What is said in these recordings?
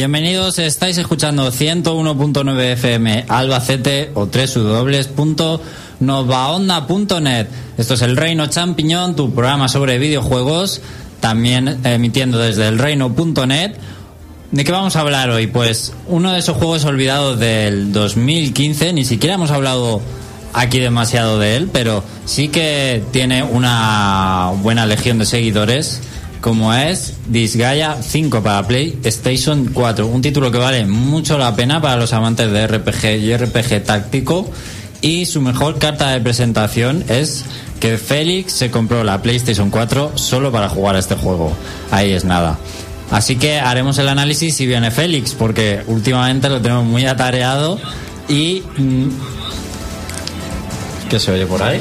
Bienvenidos, estáis escuchando 101.9 FM Albacete o www.novaonda.net. Esto es El Reino Champiñón, tu programa sobre videojuegos, también emitiendo desde elreino.net. ¿De qué vamos a hablar hoy? Pues uno de esos juegos olvidados del 2015, ni siquiera hemos hablado aquí demasiado de él, pero sí que tiene una buena legión de seguidores como es Disgaea 5 para PlayStation 4. Un título que vale mucho la pena para los amantes de RPG y RPG táctico. Y su mejor carta de presentación es que Félix se compró la PlayStation 4 solo para jugar a este juego. Ahí es nada. Así que haremos el análisis si viene Félix, porque últimamente lo tenemos muy atareado y... ¿Qué se oye por ahí?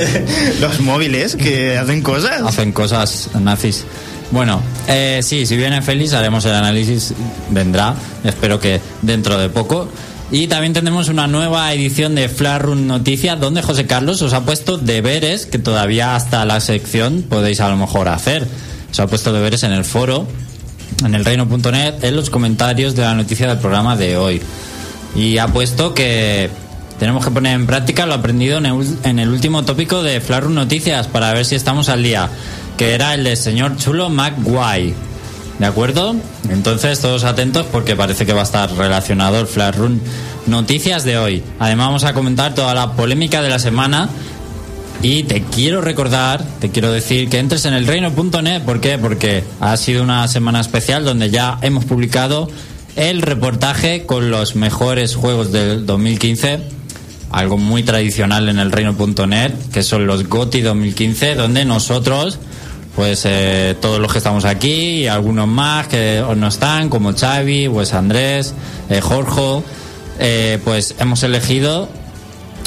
Los móviles que hacen cosas. Hacen cosas nazis. Bueno, eh, sí, si viene Félix haremos el análisis, vendrá, espero que dentro de poco. Y también tendremos una nueva edición de Run Noticias donde José Carlos os ha puesto deberes que todavía hasta la sección podéis a lo mejor hacer. Os ha puesto deberes en el foro, en el reino.net, en los comentarios de la noticia del programa de hoy. Y ha puesto que tenemos que poner en práctica lo aprendido en el, último tópico de Run Noticias para ver si estamos al día que era el de señor chulo McGuire. ¿De acuerdo? Entonces, todos atentos porque parece que va a estar relacionado el Flash Run Noticias de hoy. Además, vamos a comentar toda la polémica de la semana. Y te quiero recordar, te quiero decir que entres en el reino.net. ¿Por qué? Porque ha sido una semana especial donde ya hemos publicado el reportaje con los mejores juegos del 2015 algo muy tradicional en el reino.net, que son los GOTI 2015, donde nosotros pues eh, todos los que estamos aquí y algunos más que no están, como Xavi, pues Andrés, eh, Jorge, eh, pues hemos elegido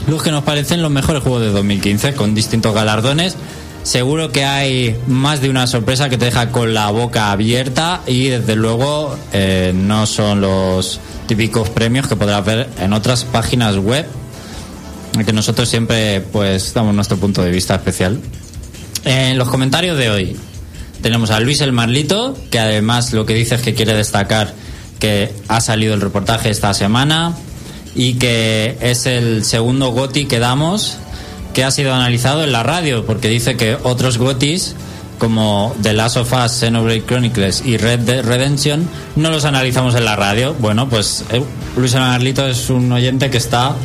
los que nos parecen los mejores juegos de 2015 con distintos galardones. Seguro que hay más de una sorpresa que te deja con la boca abierta y desde luego no son los típicos premios que podrás ver en otras páginas web, que nosotros siempre pues damos nuestro punto de vista especial. En los comentarios de hoy tenemos a Luis el Marlito, que además lo que dice es que quiere destacar que ha salido el reportaje esta semana y que es el segundo GOTI que damos que ha sido analizado en la radio, porque dice que otros GOTIs como The Last of Us, Xenoblade Chronicles y Red Redemption no los analizamos en la radio. Bueno, pues eh, Luis el Marlito es un oyente que está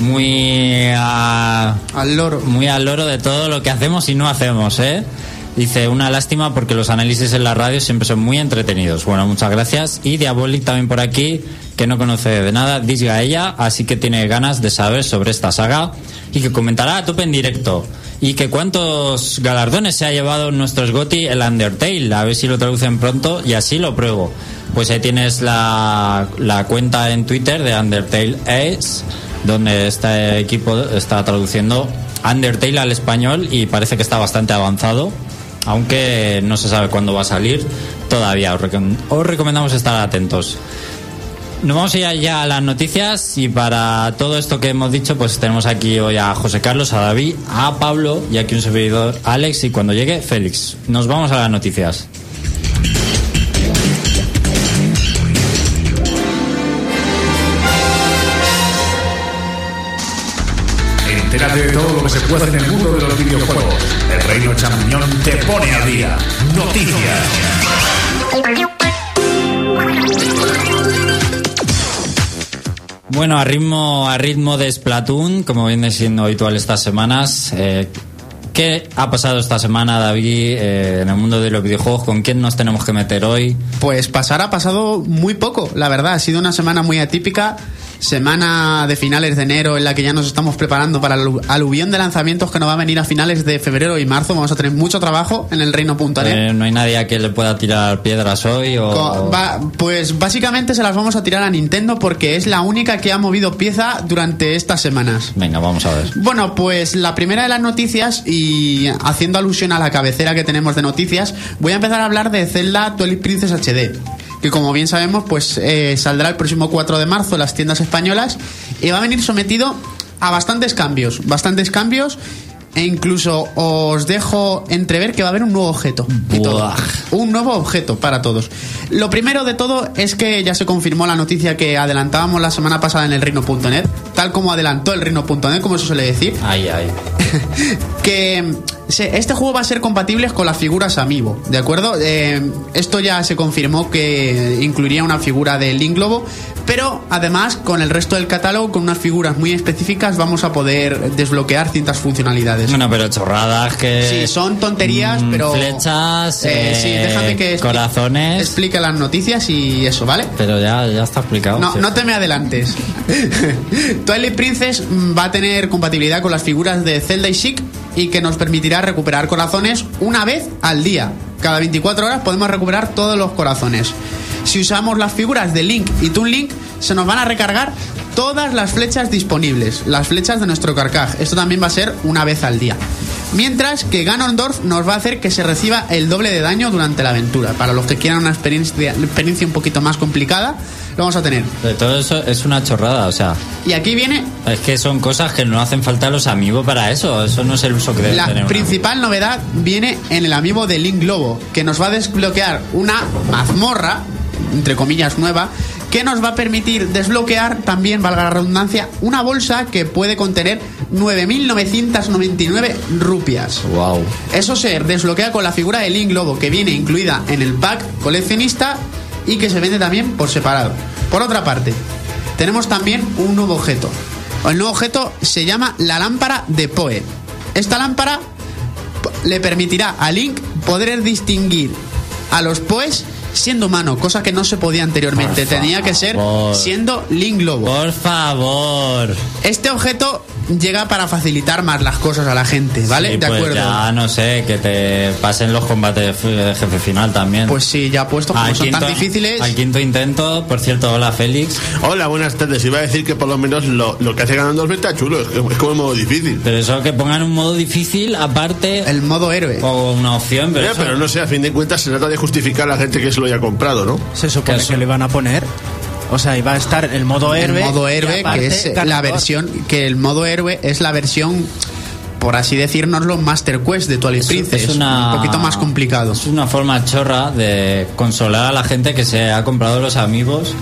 muy al loro. Muy al loro de todo lo que hacemos y no hacemos, ¿eh? Dice, una lástima porque los análisis en la radio siempre son muy entretenidos. Bueno, muchas gracias. Y Diabolic también por aquí, que no conoce de nada, disga ella, así que tiene ganas de saber sobre esta saga y que comentará a tope en directo. Y que cuántos galardones se ha llevado nuestros Goti el Undertale, a ver si lo traducen pronto y así lo pruebo. Pues ahí tienes la, la cuenta en Twitter de Undertale Ace donde este equipo está traduciendo Undertale al español y parece que está bastante avanzado, aunque no se sabe cuándo va a salir todavía. Os, recomendamos estar atentos. Nos vamos a ir ya a las noticias y para todo esto que hemos dicho, pues tenemos aquí hoy a José Carlos, a David, a Pablo y aquí un servidor Alex y cuando llegue Félix. Nos vamos a las noticias. De todo lo que se puede en el mundo de los videojuegos. El Reino Champiñón te pone a día. Noticias. Bueno, a ritmo, a ritmo de Splatoon, como viene siendo habitual estas semanas, eh, ¿Qué ha pasado esta semana, David, eh, en el mundo de los videojuegos? ¿Con quién nos tenemos que meter hoy? Pues pasar ha pasado muy poco, la verdad. Ha sido una semana muy atípica semana de finales de enero en la que ya nos estamos preparando para el aluvión de lanzamientos que nos va a venir a finales de febrero y marzo. Vamos a tener mucho trabajo en el reino.net. Eh, ¿No hay nadie a que le pueda tirar piedras hoy? O... pues básicamente se las vamos a tirar a Nintendo porque es la única que ha movido pieza durante estas semanas. Venga, vamos a ver. Bueno, pues la primera de las noticias y haciendo alusión a la cabecera que tenemos de noticias, voy a empezar a hablar de Zelda Twilight Princess HD que como bien sabemos, pues eh, saldrá el próximo 4 de marzo en las tiendas españolas y va a venir sometido a bastantes cambios, bastantes cambios e incluso os dejo entrever que va a haber un nuevo objeto. y todo. Un nuevo objeto para todos. Lo primero de todo es que ya se confirmó la noticia que adelantábamos la semana pasada en el reino.net, tal como adelantó el reino.net, como se suele decir, Ay, ay. que este juego va a ser compatible con las figuras Amiibo, ¿de acuerdo? Eh, esto ya se confirmó que incluiría una figura de Link Globo, pero además con el resto del catálogo, con unas figuras muy específicas, vamos a poder desbloquear ciertas funcionalidades. Bueno, pero chorradas que. Sí, son tonterías, mm, pero. Twitch, Eh, sí, eh, déjame que expli- corazones. explique las noticias y eso, ¿vale? Pero ya, ya está explicado. No, sí. no te me adelantes. Twilight Princess va a tener compatibilidad con las figuras de Zelda y Chic y que nos permitirá recuperar corazones una vez al día. Cada 24 horas podemos recuperar todos los corazones. Si usamos las figuras de Link y Toon Link, se nos van a recargar todas las flechas disponibles, las flechas de nuestro carcaj. Esto también va a ser una vez al día. Mientras que Ganondorf nos va a hacer que se reciba el doble de daño durante la aventura. Para los que quieran una experiencia, experiencia un poquito más complicada, lo vamos a tener. Todo eso es una chorrada, o sea. Y aquí viene Es que son cosas que no hacen falta los amigos para eso. Eso no es el uso que debe la tener. principal novedad viene en el amiibo de Link Globo, que nos va a desbloquear una mazmorra, entre comillas nueva, que nos va a permitir desbloquear también, valga la redundancia, una bolsa que puede contener 9.999 rupias. amigo. Wow. Eso se desbloquea con la figura de Link Globo, que viene incluida en el pack coleccionista y que se vende también por separado. Por otra parte, tenemos también un nuevo objeto. El nuevo objeto se llama la lámpara de Poe. Esta lámpara le permitirá a Link poder distinguir a los Poes siendo humano, cosa que no se podía anteriormente. Por Tenía que ser favor. siendo Link Globo. Por favor. Este objeto llega para facilitar más las cosas a la gente, ¿vale? Sí, de pues acuerdo. Ya no sé, que te pasen los combates de f- de jefe final también. Pues sí, ya puesto como Al son tan quinto- difíciles. Al quinto intento, por cierto, hola Félix. Hola, buenas tardes. Iba a decir que por lo menos lo, lo que hace ganando está chulo. Es, es como un modo difícil. Pero eso que pongan un modo difícil aparte El modo héroe. o una opción, pero, Eh, eso- pero no sé, a fin de cuentas se trata de justificar a la gente que se lo haya comprado, ¿no? Se supone Que que, le iban a poner. O sea, iba a estar el modo el héroe. modo y héroe, aparte que es la versión. Que el modo héroe es la versión. Por así decirnoslo, Master Quest de Twilight Es- Princess. es una- Un poquito más complicado. Es una forma chorra de consolar a la gente que se ha comprado los amigos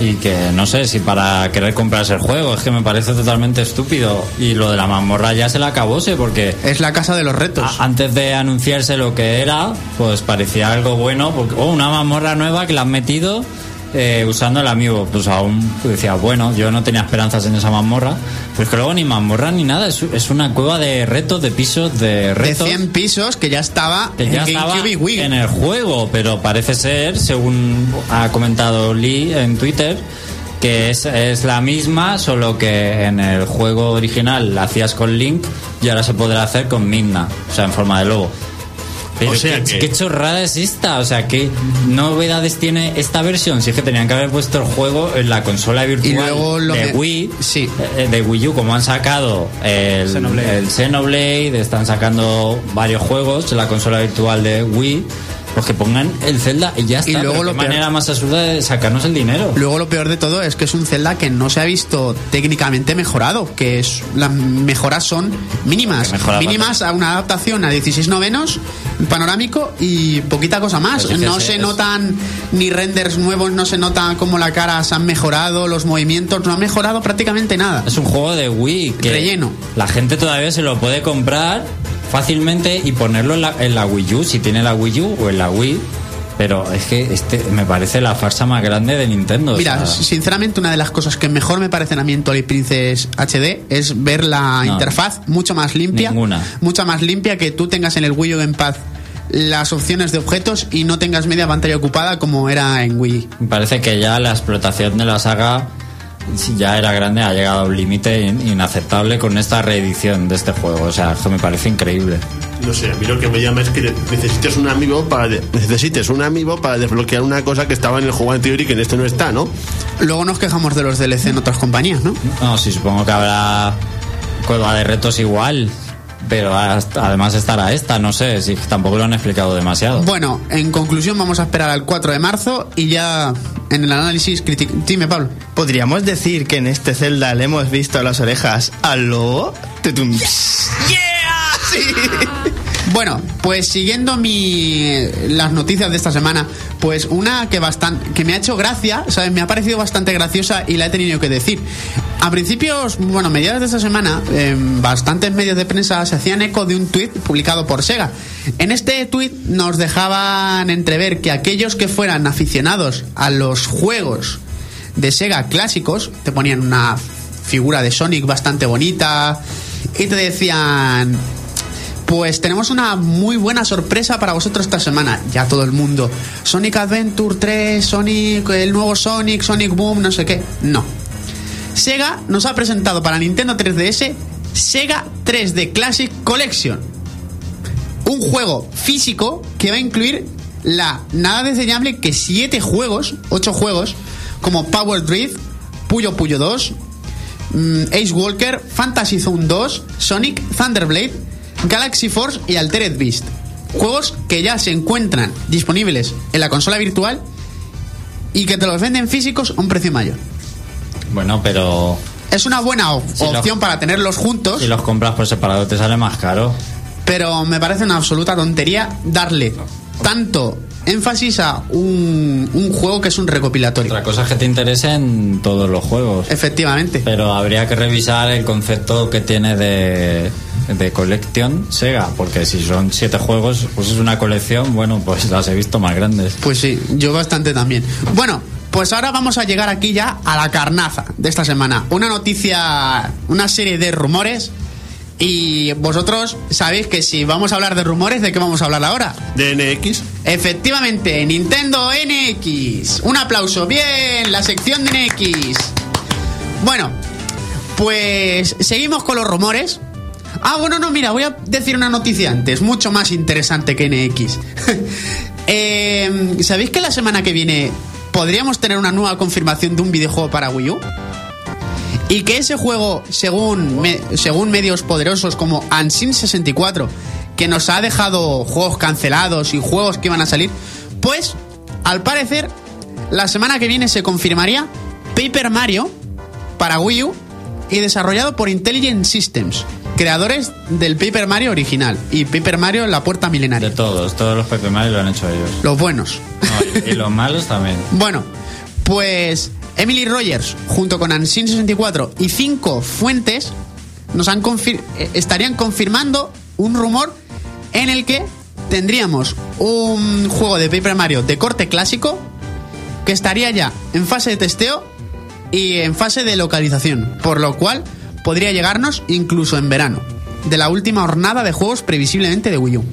y que no sé si para querer comprarse el juego, es que me parece totalmente estúpido. Y lo de la mazmorra ya se la acabóse porque Es la casa de los retos. antes de anunciarse lo que era, pues parecía algo bueno, porque oh, una mazmorra nueva que la han metido eh, usando el amigo. Pues aún decía, bueno, yo no tenía esperanzas en esa mazmorra, pero es que luego ni mazmorra ni nada, es, es una cueva de retos, de pisos, de de retos. 100 pisos que ya estaba que en ya estaba en el juego, pero parece ser, según ha comentado Lee en Twitter, que es, es la misma, solo que en el juego original la hacías con Link y ahora se podrá hacer con Midna, o sea, en forma de lobo. Pero O sea ¿qué, que- qué chorrada es esta? O sea, ¿qué novedades tiene esta versión? Si es que tenían que haber puesto el juego en la consola virtual Y luego lo de Wii, Sí. eh, de Wii U, como han sacado el Xenoblade. el Xenoblade, están sacando varios juegos en la consola virtual de Wii, pues que pongan el Zelda y ya está. Y luego pero lo qué peor- manera más absurda de sacarnos el dinero. Luego lo peor de todo es que es un Zelda que no se ha visto técnicamente mejorado, que es las mejoras son mínimas, mejora mínimas a una adaptación a 16 novenos panorámico y poquita cosa más. Pues no se es- notan ni renders nuevos, no se nota cómo la cara se han mejorado, los movimientos no han mejorado prácticamente nada. Es un juego de Wii que Relleno. la gente todavía se lo puede comprar fácilmente y ponerlo en la, en la Wii U, si tiene la Wii U o en la Wii. Pero es que este me parece la farsa más grande de Nintendo. o Mira, sea, sinceramente una de las cosas que mejor me parecen a mí en Twilight Princess HD es ver la No. interfaz mucho más limpia, Ninguna. mucho más limpia que tú tengas en el Wii U Gamepad las opciones de objetos y no tengas media pantalla ocupada como era en Wii. Me parece que ya la explotación de la saga ya era grande, ha llegado a un límite in- inaceptable con esta reedición de este juego. O sea, que me parece increíble. No sé, a mí lo que me llama es que necesites un amigo para de- necesites un amigo para desbloquear una cosa que estaba en el juego anterior y que en este no está, ¿no? Luego nos quejamos de los DLC en otras compañías, ¿no? No, sí, supongo que habrá cueva de retos igual. Pero hasta- además estará esta, no sé, si tampoco lo han explicado demasiado. Bueno, en conclusión vamos a esperar al 4 de marzo y ya en el análisis crítico... Dime, Pablo. ¿Podríamos decir que en este Zelda le hemos visto las orejas al lobo? Tutum. Bueno, pues siguiendo las noticias de esta semana, pues una que bastante que me ha hecho gracia, ¿sabes? Me ha parecido bastante graciosa y la he tenido que decir. A principios, bueno, mediados de esta semana, en bastantes medios de prensa se hacían eco de un tuit publicado por Sega. En este tuit nos dejaban entrever que aquellos que fueran aficionados a los juegos de Sega clásicos, te ponían una figura de Sonic bastante bonita y te decían pues tenemos una muy buena sorpresa para vosotros esta semana. Ya todo el mundo. Sonic Adventure 3, Sonic, el nuevo Sonic, Sonic Boom, no sé qué. No. Sega nos ha presentado para Nintendo 3DS Sega 3D Classic Collection. Un juego físico que va a incluir la nada desdeñable que 7 juegos, 8 juegos, como Power Drift, Puyo Puyo 2, mm, Ace Walker, Fantasy Zone 2, Sonic, Thunderblade, Galaxy Force y Altered Beast. Juegos que ya se encuentran disponibles en la consola virtual y que te los venden físicos a un precio mayor. Bueno, pero Es una buena op- Si los- opción para tenerlos juntos, si los compras por separado te sale más caro. pero me parece una absoluta tontería darle tanto énfasis a un, un juego que es un recopilatorio. Otra cosa es que te interesen todos los juegos. Efectivamente. Pero habría que revisar el concepto que tiene de, de colección Sega, porque si son siete juegos, pues es una colección, bueno, pues las he visto más grandes. Pues sí, yo bastante también. Bueno, pues ahora vamos a llegar aquí ya a la carnaza de esta semana. Una noticia, una serie de rumores. Y vosotros sabéis que si vamos a hablar de rumores, ¿de qué vamos a hablar ahora? De NX. Efectivamente, Nintendo NX. Un aplauso. Bien, la sección de NX. Bueno, pues seguimos con los rumores. Ah, bueno, no, mira, voy a decir una noticia antes, mucho más interesante que NX. Eh, ¿Sabéis que la semana que viene podríamos tener una nueva confirmación de un videojuego para Wii U? Y que ese juego, según, me- según medios poderosos como Ansin 64, que nos ha dejado juegos cancelados y juegos que iban a salir, pues, al parecer, la semana que viene se confirmaría Paper Mario para Wii U y desarrollado por Intelligent Systems, creadores del Paper Mario original y Paper Mario La Puerta De Milenaria. todos, todos los Pepe Mario lo han hecho ellos. Los buenos. No, y, y los malos también. Bueno, pues Emily Rogers, junto con Ansin 64 y cinco fuentes, nos han confir- eh, estarían confirmando un rumor en el que tendríamos un juego de Paper Mario de corte clásico que estaría ya en fase de testeo y en fase de localización, por lo cual podría llegarnos incluso en verano, de la última jornada de juegos previsiblemente de Wii U.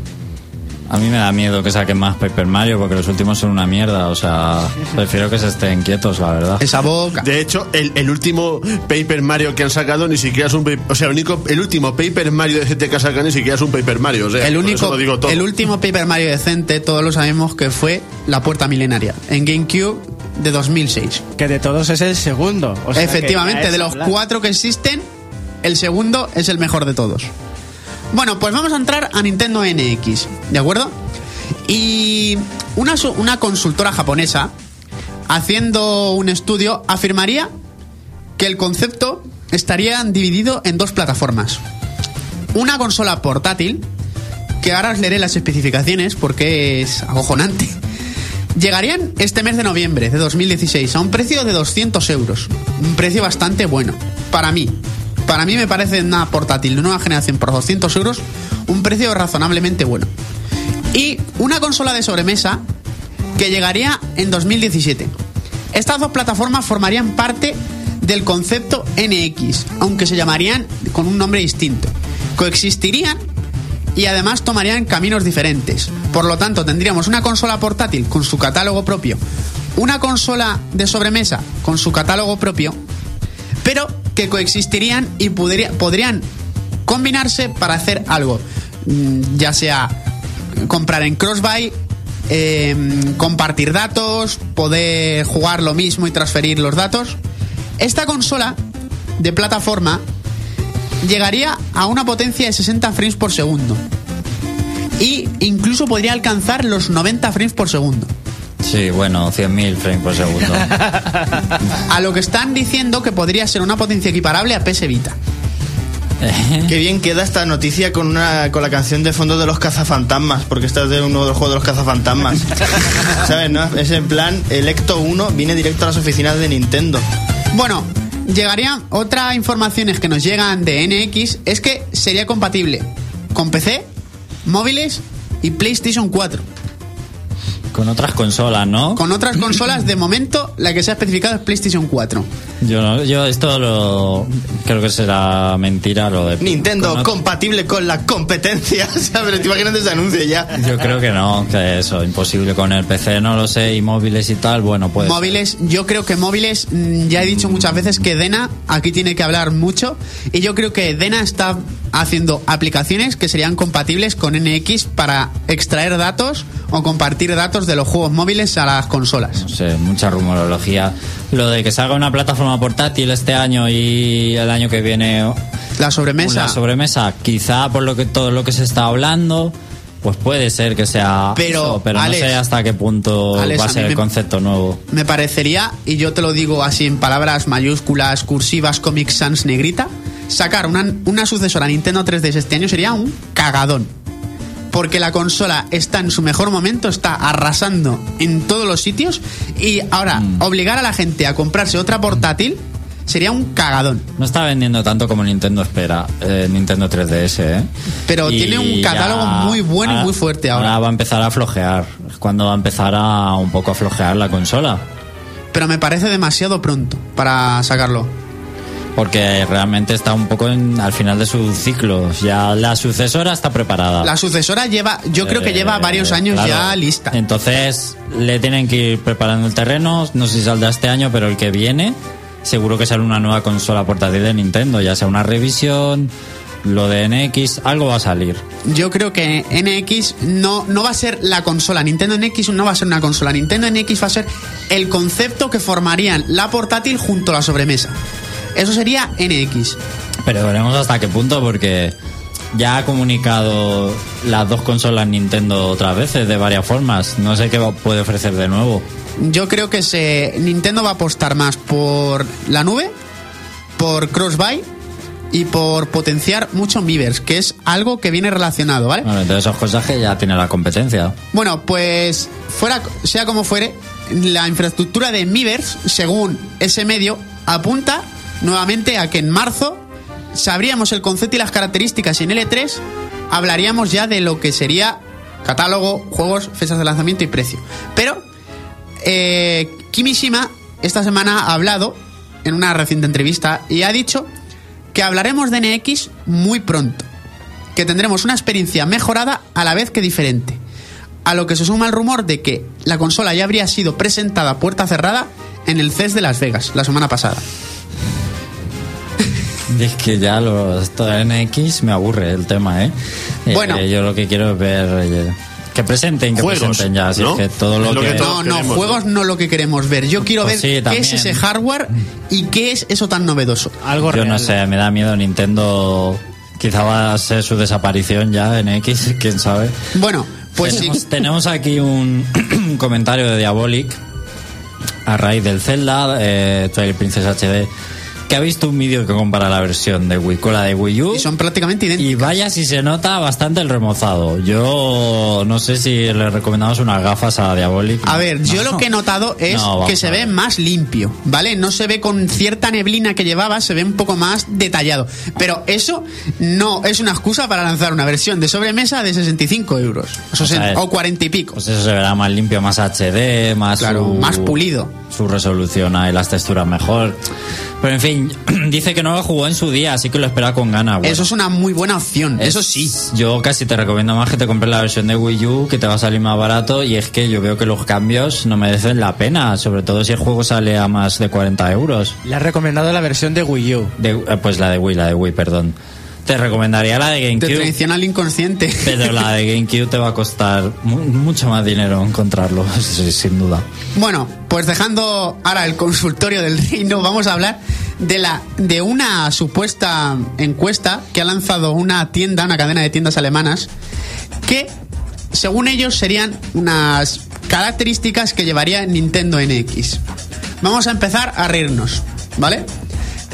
A mí me da miedo que saquen más Paper Mario porque los últimos son una mierda. O sea, prefiero que se estén quietos, la verdad. Esa boca. De hecho, el, el último Paper Mario que han sacado ni siquiera es un Paper- O sea, el, único, el último Paper Mario de GT que han sacado ni siquiera es un Paper Mario. O sea, El único, eso lo digo todo. el último Paper Mario decente, todos lo sabemos que fue La Puerta Milenaria, en GameCube de 2006. Que de todos es el segundo. o sea que Efectivamente, de los hablar. cuatro que existen, el segundo es el mejor de todos. Bueno, pues vamos a entrar a Nintendo NX, ¿de acuerdo? Y una, una consultora japonesa, haciendo un estudio, afirmaría que el concepto estaría dividido en dos plataformas. Una consola portátil, que ahora os leeré las especificaciones porque es acojonante. Llegarían este mes de noviembre de 2016 a un precio de 200 euros. Un precio bastante bueno. Para mí. Para mí me parece una portátil de nueva generación por 200 euros un precio razonablemente bueno. Y una consola de sobremesa que llegaría en 2017. Estas dos plataformas formarían parte del concepto NX, aunque se llamarían con un nombre distinto. Coexistirían y además tomarían caminos diferentes. Por lo tanto, tendríamos una consola portátil con su catálogo propio, una consola de sobremesa con su catálogo propio, pero que coexistirían y podría- podrían combinarse para hacer algo, Mm, ya sea comprar en crossbuy, eh, compartir datos, poder jugar lo mismo y transferir los datos. Esta consola de plataforma llegaría a una potencia de 60 frames por segundo. Y incluso podría alcanzar los 90 frames por segundo. Sí, bueno, 100.000 frames por segundo. A lo que están diciendo que podría ser una potencia equiparable a PS Vita. Qué bien queda esta noticia con una con la canción de fondo de los cazafantasmas, porque esta es de uno de los juegos de los cazafantasmas. ¿Sabes, no? Es en plan, el Ecto 1 viene directo a las oficinas de Nintendo. Bueno, llegaría otra informaciones que nos llegan de NX es que sería compatible con PC, móviles y PlayStation 4. Con otras consolas, ¿no? Con otras consolas, de momento, la que se ha especificado es PlayStation 4. Yo, no- yo esto lo creo que será mentira lo de Nintendo con compatible con la competencia. ¿Sabes? Te imaginas ese anuncio ya. Yo creo que no, que eso, imposible con el PC, no lo sé, y móviles y tal, bueno, pues. móviles, yo creo que móviles, mm, ya he dicho muchas veces que Dena aquí tiene que hablar mucho y yo creo que Dena está haciendo aplicaciones que serían compatibles con NX para extraer datos o compartir datos de los juegos móviles a las consolas. No sé, mucha rumorología. Lo de que salga una plataforma portátil este año y el año que viene La sobremesa. una sobremesa, quizá por lo que todo lo que se está hablando, pues puede ser que sea Pero, eso, pero Alex, no sé hasta qué punto Alex, va a a ser mí el concepto nuevo. Me parecería, y yo te lo digo así en palabras mayúsculas, cursivas, Comic Sans negrita, sacar una, una sucesora a Nintendo 3DS este año sería un cagadón. Porque la consola está en su mejor momento, está arrasando en todos los sitios y ahora Mm. obligar a la gente a comprarse otra portátil sería un cagadón. No está vendiendo tanto como Nintendo espera, eh, Nintendo 3DS, ¿eh? Pero tiene un catálogo muy bueno y muy fuerte ahora. va a empezar a flojear, es cuando va a empezar a un poco a flojear la consola. Pero me parece demasiado pronto para sacarlo. Porque realmente está un poco en- al final de su ciclo. Ya la sucesora está preparada. La sucesora lleva, yo creo que Eh, lleva varios años claro. ya lista. Entonces le tienen que ir preparando el terreno. No sé si saldrá este año, pero el que viene seguro que sale una nueva consola portátil de Nintendo, ya sea una revisión, lo de NX, algo va a salir. Yo creo que NX no, no va a ser la consola. Nintendo NX no va a ser una consola. Nintendo NX va a ser el concepto que formarían la portátil junto a la sobremesa. Eso sería NX. Pero veremos hasta qué punto porque ya ha comunicado las dos consolas Nintendo otras veces de varias formas. No sé qué puede ofrecer de nuevo. Yo creo que se, Nintendo va a apostar más por la nube, por cross-buy y por potenciar mucho Miiverse, que es algo que viene relacionado, ¿vale? Bueno, entonces esos cosas que ya tiene la competencia. Bueno, pues fuera, sea como fuere, la infraestructura de Miiverse, según ese medio, apunta nuevamente a que en marzo sabríamos el concepto y las características y en L3 hablaríamos ya de lo que sería catálogo, juegos, fechas de lanzamiento y precio. Pero eh, Kimishima esta semana ha hablado en una reciente entrevista y ha dicho que hablaremos de NX muy pronto que tendremos una experiencia mejorada a la vez que diferente. A lo que se suma el rumor de que la consola ya habría sido presentada puerta cerrada en el CES de Las Vegas la semana pasada. Es que ya lo, esto de NX me aburre el tema, ¿eh? Eh, Bueno. yo lo que quiero es ver eh, que presenten, que Juegos, presenten ya. Si ¿no? que todo lo, lo que, que No, no, queremos, juegos no lo que queremos ver. Yo quiero Pues ver sí, qué es ese hardware y qué es eso tan novedoso. Algo Yo real. no sé, me da miedo Nintendo. Quizá va a ser su desaparición ya en X, quién sabe. Bueno, pues sí. tenemos, tenemos aquí un comentario de Diabolic a raíz del Zelda, eh, Twilight Princess HD, que ha visto un vídeo que compara la versión de Wii con la de Wii U. Y son prácticamente idénticos. Y vaya si se nota bastante el remozado. Yo no sé si le recomendamos unas gafas a Diabolic. A ver, yo lo que he notado es No, que se ve más limpio, ¿vale? No se ve con cierta neblina que llevaba, se ve un poco más detallado. Pero eso no es una excusa para lanzar una versión de sobremesa de 65 euros. O, sea, o 40 y pico. Pues eso se verá más limpio, más HD, más Claro, su- más pulido. Su resolución y las texturas mejor. Pero en fin, dice que no lo jugó en su día, así que lo espera con ganas. Bueno, Eso es una muy buena opción, es- eso sí. Yo casi te recomiendo más que te compres la versión de Wii U, que te va a salir más barato. Y es que yo veo que los cambios no merecen la pena, sobre todo si el juego sale a más de 40 euros. Le has recomendado la versión de Wii U. De- eh, pues la de Wii, la de Wii, perdón. Te recomendaría la de GameCube. traiciona al inconsciente. Pero la de GameCube te va a costar mu- mucho más dinero encontrarlo, sin duda. Bueno, pues dejando ahora el consultorio del reino, vamos a hablar de la de una supuesta encuesta que ha lanzado una tienda, una cadena de tiendas alemanas, que según ellos serían unas características que llevaría Nintendo NX. Vamos a empezar a reírnos, ¿vale?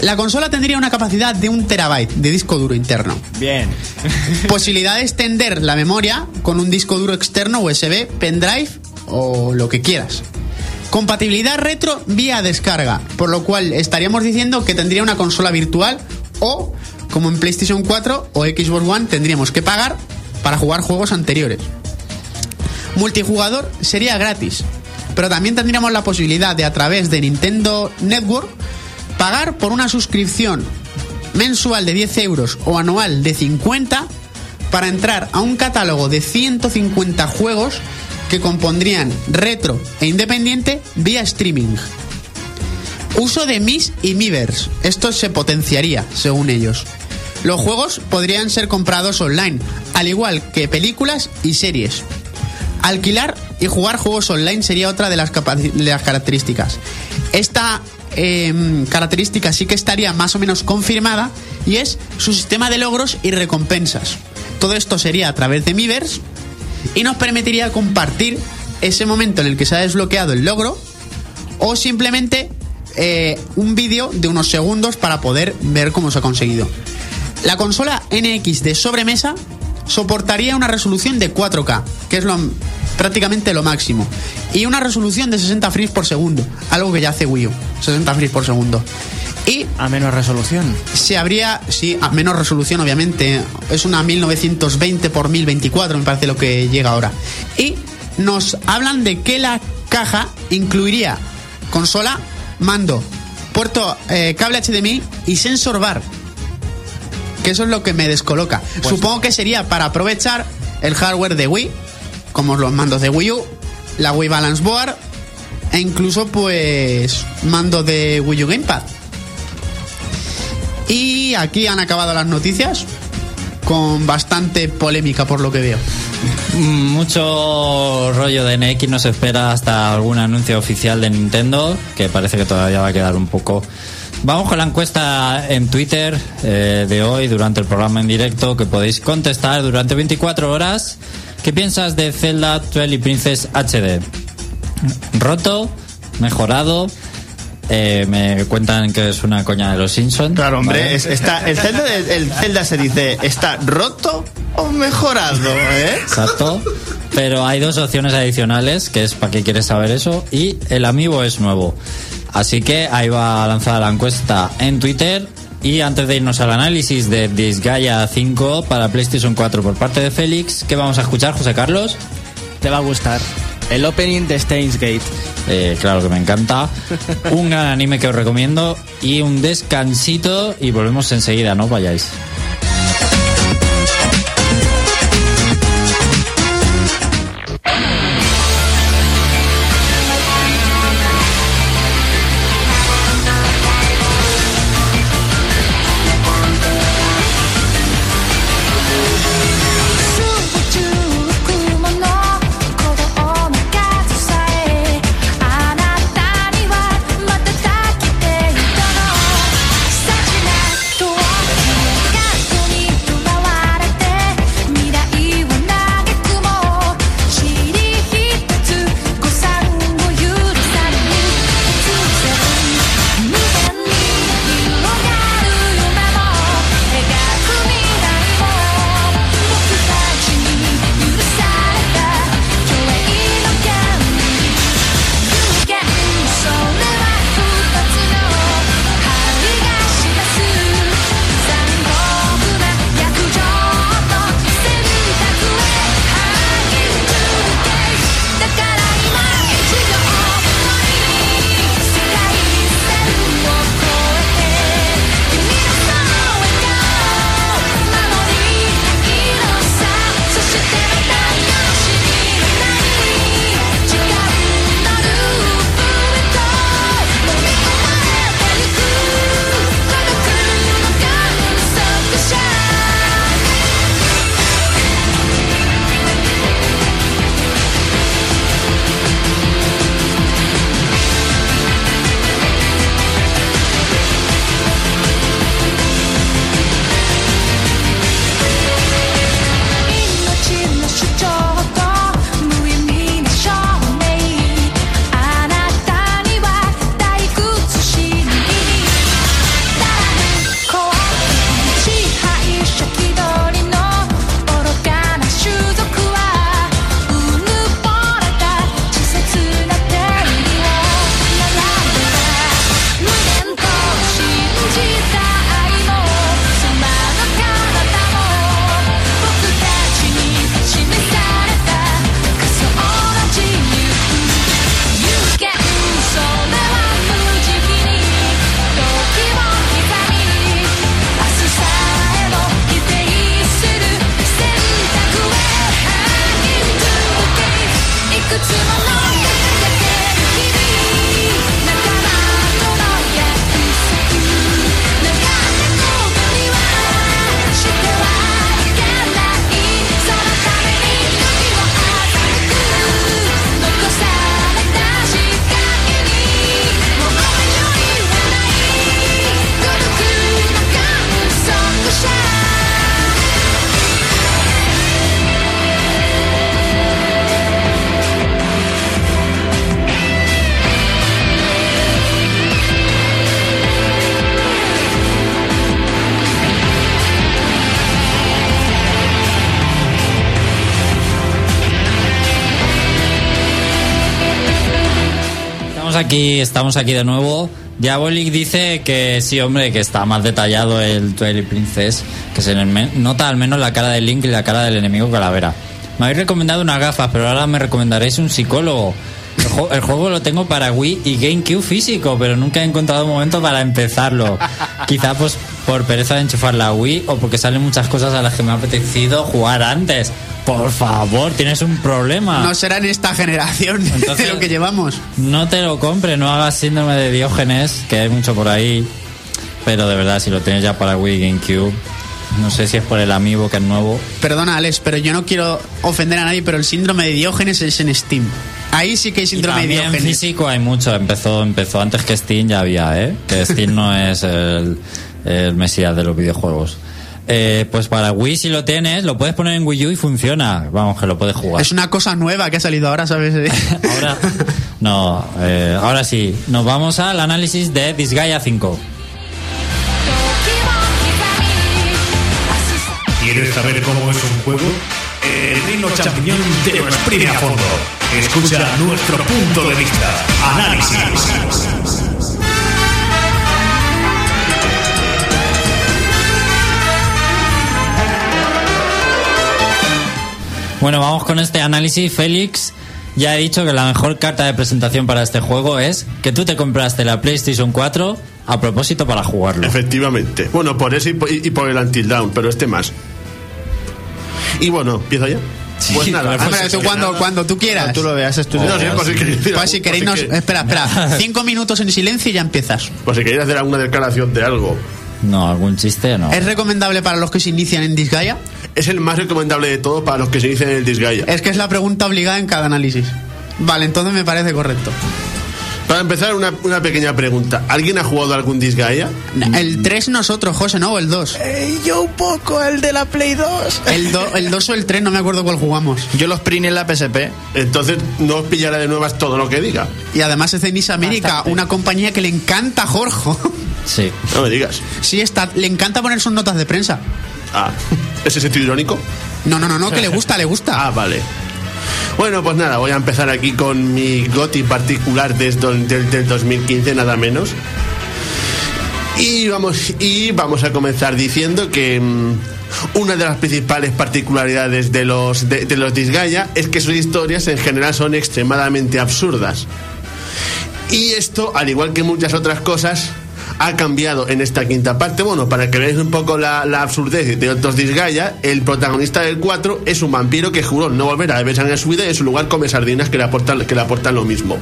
La consola tendría una capacidad de un terabyte de disco duro interno. Bien. Posibilidad de extender la memoria con un disco duro externo USB, pendrive o lo que quieras. Compatibilidad retro vía descarga, por lo cual estaríamos diciendo que tendría una consola virtual o, como en PlayStation 4 o Xbox One, tendríamos que pagar para jugar juegos anteriores. Multijugador sería gratis, pero también tendríamos la posibilidad de a través de Nintendo Network pagar por una suscripción mensual de 10 euros o anual de 50 para entrar a un catálogo de 150 juegos que compondrían retro e independiente vía streaming. Uso de Mis y Miiverse. Esto se potenciaría, según ellos. Los juegos podrían ser comprados online, al igual que películas y series. Alquilar y jugar juegos online sería otra de las, de las características. Esta em, característica sí que estaría más o menos confirmada y es su sistema de logros y recompensas. Todo esto sería a través de Miiverse y nos permitiría compartir ese momento en el que se ha desbloqueado el logro o simplemente eh, un vídeo de unos segundos para poder ver cómo se ha conseguido. La consola NX de sobremesa soportaría una resolución de 4K, que es lo, prácticamente lo máximo, y una resolución de 60 frames por segundo, algo que ya hace Wii U, 60 frames por segundo. Y A menos resolución. se habría, sí, a menos resolución obviamente, es una 1920 por 1024 me parece lo que llega ahora. Y nos hablan de que la caja incluiría consola, mando, puerto, eh, cable HDMI y sensor bar. Que eso es lo que me descoloca. Supongo que sería para aprovechar el hardware de Wii, como los mandos de Wii U, la Wii Balance Board e incluso pues mando de Wii U Gamepad. Y aquí han acabado las noticias con bastante polémica por lo que veo. Mucho rollo de NX nos espera hasta algún anuncio oficial de Nintendo, que parece que todavía va a quedar un poco. Vamos con la encuesta en Twitter eh, de hoy durante el programa en directo que podéis contestar durante 24 horas. ¿Qué piensas de Zelda Twilight Princess HD? ¿Roto? ¿Mejorado? Eh, me cuentan que es una coña de los Simpsons. Claro, hombre, ¿vale? es- está, el, Zelda, el Zelda se dice, ¿está roto o mejorado? ¿eh? Exacto. Pero hay dos opciones adicionales, que es para qué quieres saber eso, y el amiibo es nuevo. Así que ahí va lanzada la encuesta en Twitter. Y antes de irnos al análisis de Disgaea 5 para PlayStation 4 por parte de Félix, ¿qué vamos a escuchar, José Carlos? Te va a gustar. El opening de Steins Gate. Eh, claro que me encanta. Un gran anime que os recomiendo y un descansito y volvemos enseguida, no vayáis.「aquí, estamos aquí de nuevo. Diabolic dice que sí, hombre, que está más detallado el Twilight Princess, que se nota al menos la cara de Link y la cara del enemigo calavera. Me habéis recomendado unas gafas, pero ahora me recomendaréis un psicólogo. El, ju- el juego lo tengo para Wii y GameCube físico, pero nunca he encontrado un momento para empezarlo. Quizá pues por pereza de enchufar la Wii o porque salen muchas cosas a las que me ha apetecido jugar antes. Por favor, tienes un problema. No será en esta generación Entonces- de lo que llevamos. No te lo compre, no hagas síndrome de Diógenes, que hay mucho por ahí. Pero de verdad, si lo tienes ya para Wii GameCube, no sé si es por el amiibo que es nuevo. Perdona, Alex, pero yo no quiero ofender a nadie, pero el síndrome de Diógenes es en Steam. Ahí sí que hay Y síndrome de también en Diógenes. físico hay mucho. Empezó, empezó antes que Steam, ya había, ¿eh? Que Steam no es el, el mesías de los videojuegos. Eh, pues para Wii, si lo tienes, lo puedes poner en Wii U y funciona. Vamos, que lo puedes jugar. Es una cosa nueva que ha salido ahora, ¿sabes? Ahora, no, eh, ahora sí. Nos vamos al análisis de Disgaea 5. ¿Quieres saber cómo es un juego? El Reino Champiñón te lo exprime a fondo. Escucha nuestro punto de vista. Análisis. Bueno, vamos con este análisis. Félix ya he dicho que la mejor carta de presentación para este juego es que tú te compraste la PlayStation 4 a propósito para jugarlo. Efectivamente. Bueno, por eso y por, y por el Until Down, pero este más. Y bueno, ¿empiezo ya? pues nada. pues, tú cuando, nada- cuando tú quieras. Tú lo veas, es tu No sé, por si queréis, Pues si queréis, nos- queréis- espera, espera. Cinco minutos en silencio y ya empiezas. por si queréis hacer alguna declaración de algo. No, algún chiste no. ¿Es recomendable para los que se inician en Disgaea? Es el más recomendable de todo para los que se inician en el Disgaea. Es que es la pregunta obligada en cada análisis. Vale, entonces me parece correcto. Para empezar, una, una pequeña pregunta. ¿Alguien ha jugado algún Disgaea? El 3 nosotros, José, ¿no? O el 2. yo un poco, el de la Play 2. El, do- el 2 o el 3, no me acuerdo cuál jugamos. Yo los print en la PSP. Entonces no os pillará de nuevas todo lo que diga. Y además es de Nice América, una compañía que le encanta a Jorge. Sí. No me digas. Sí, está, le encanta poner sus notas de prensa. Ah, ¿ese sentido irónico? No, no, no, no, que le gusta, le gusta. Ah, vale. Bueno, pues nada, voy a empezar aquí con mi GOTI particular desde el- del, del 2015, nada menos. Y vamos, y vamos a comenzar diciendo que mm, una de las principales particularidades de los, de, de los Disgaea es que sus historias en general son extremadamente absurdas. Y esto, al igual que muchas otras cosas, ha cambiado en esta quinta parte. Bueno, para que veáis un poco la, absurdez de otros Disgaea, el protagonista del 4 es un vampiro que juró no volver a sangre en su vida y en su lugar come sardinas que le aportan, que le aportan lo mismo.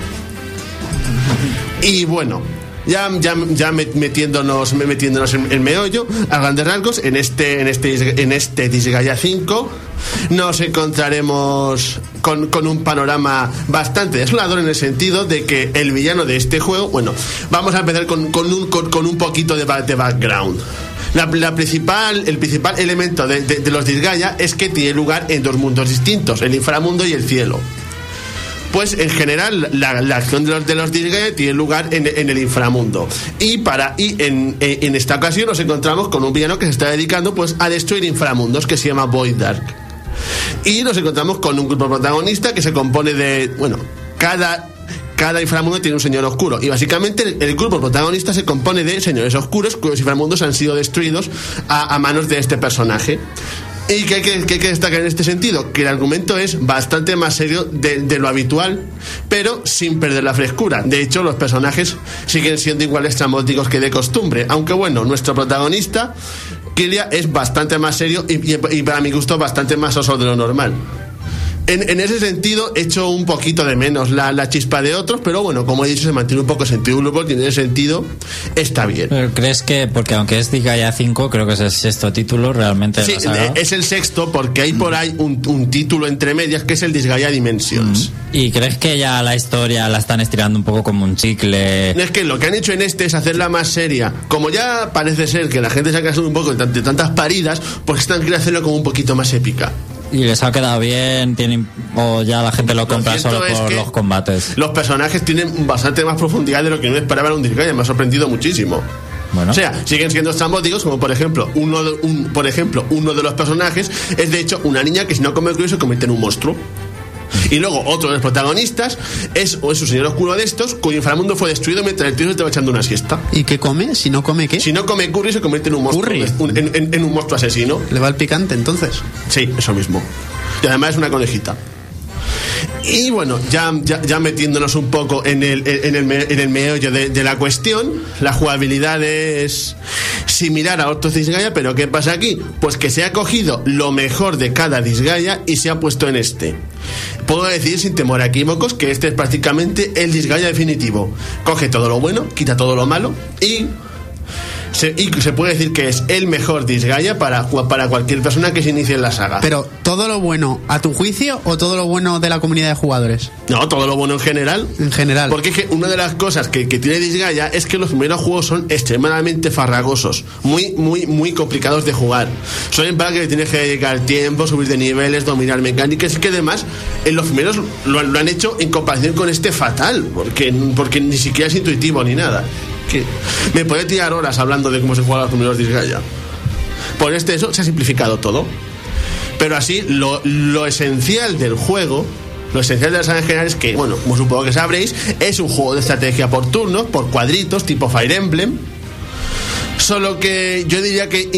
Y bueno, ya, ya, ya met- metiéndonos, metiéndonos en el meollo, a grandes rasgos, en este, en este, en este Disgaea 5 nos encontraremos con, con un panorama bastante desolador en el sentido de que el villano de este juego, bueno, vamos a empezar con, con un, con, un poquito de background. La, la principal, el principal elemento de, de- de los Disgaea es que tiene lugar en dos mundos distintos, el inframundo y el cielo. Pues en general la, la acción de los, de los Disgaea tiene lugar en, en el inframundo. Y para y en, en- esta ocasión nos encontramos con un villano que se está dedicando pues a destruir inframundos que se llama Void Dark. Y nos encontramos con un grupo protagonista que se compone de, bueno, cada cada inframundo tiene un señor oscuro y básicamente el, el grupo protagonista se compone de señores oscuros cuyos inframundos han sido destruidos a, a manos de este personaje. ¿Y que, hay que destacar en este sentido? Que el argumento es bastante más serio de, de lo habitual, pero sin perder la frescura. De hecho, los personajes siguen siendo igual estrambóticos que de costumbre. Aunque bueno, nuestro protagonista, Kilia, es bastante más serio y- y para mi gusto bastante más oso de lo normal. En, en ese sentido, echo un poquito de menos la, la chispa de otros, pero bueno, como he dicho, se mantiene un poco sentido humor y en ese sentido está bien. Pero ¿Crees que, porque aunque es Disgaea 5, creo que es el sexto título realmente Sí, saga? es el sexto porque hay por ahí un, un título entre medias que es el Disgaea Dimensions. ¿Y crees que ya la historia la están estirando un poco como un chicle? Es que lo que han hecho en este es hacerla más seria. Como ya parece ser que la gente se ha cansado un poco de tantas paridas, pues están queriendo hacerlo como un poquito más épica. ¿Y les ha quedado bien? ¿Tienen, ¿O ya la gente lo compra solo por los combates? Los personajes tienen bastante más profundidad de lo que no esperaba en un Disgaea, me ha sorprendido muchísimo. Bueno. O sea, siguen siendo estrambóticos, como por ejemplo, uno de, un, por ejemplo, uno de los personajes es de hecho una niña que si no come se convierte en un monstruo. Y luego otro de los protagonistas es, o es un señor oscuro de estos cuyo inframundo fue destruido mientras el tío se estaba echando una siesta. ¿Y qué come? Si no come, ¿qué? Si no come curry se convierte en un monstruo, Curry. un- en, en- en un monstruo asesino. Le va el picante entonces. Sí, eso mismo. Y además es una conejita. Y bueno, ya, ya, metiéndonos un poco en el, en el, en el meollo de, de la cuestión, la jugabilidad es similar a otros Disgaea, pero ¿qué pasa aquí? Pues que se ha cogido lo mejor de cada Disgaea y se ha puesto en este. Puedo decir sin temor a equívocos que este es prácticamente el Disgaea definitivo. Coge todo lo bueno, quita todo lo malo y se, y se puede decir que es el mejor Disgaea para, para cualquier persona que se inicie en la saga. Pero, ¿todo lo bueno a tu juicio o todo lo bueno de la comunidad de jugadores? No, todo lo bueno en general. En general. Porque es que una de las cosas que, que tiene Disgaea es que los primeros juegos son extremadamente farragosos, muy, muy, muy complicados de jugar. Son para que le tienes que dedicar tiempo, subir de niveles, dominar mecánicas, y que además en los primeros lo, han- lo han hecho en comparación con este fatal, porque, porque ni siquiera es intuitivo ni nada. Que me puede tirar horas hablando de cómo se juegan los primeros Disgaea. Por este eso se ha simplificado todo. Pero así, lo, lo esencial del juego, lo esencial de la saga en general es que, bueno, supongo que sabréis, es un juego de estrategia por turnos, por cuadritos, tipo Fire Emblem. Solo que yo diría que,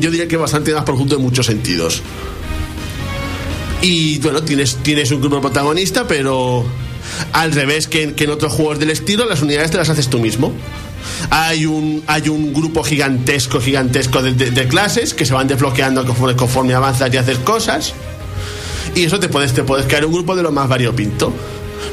yo diría que bastante más profundo en muchos sentidos. Y bueno, tienes, tienes un grupo protagonista, pero al revés que que en otros juegos del estilo, las unidades te las haces tú mismo. Hay un, hay un grupo gigantesco, gigantesco de, clases que se van desbloqueando conforme, conforme avanzas y haces cosas. Y eso te puedes, te puedes crear un grupo de lo más variopinto.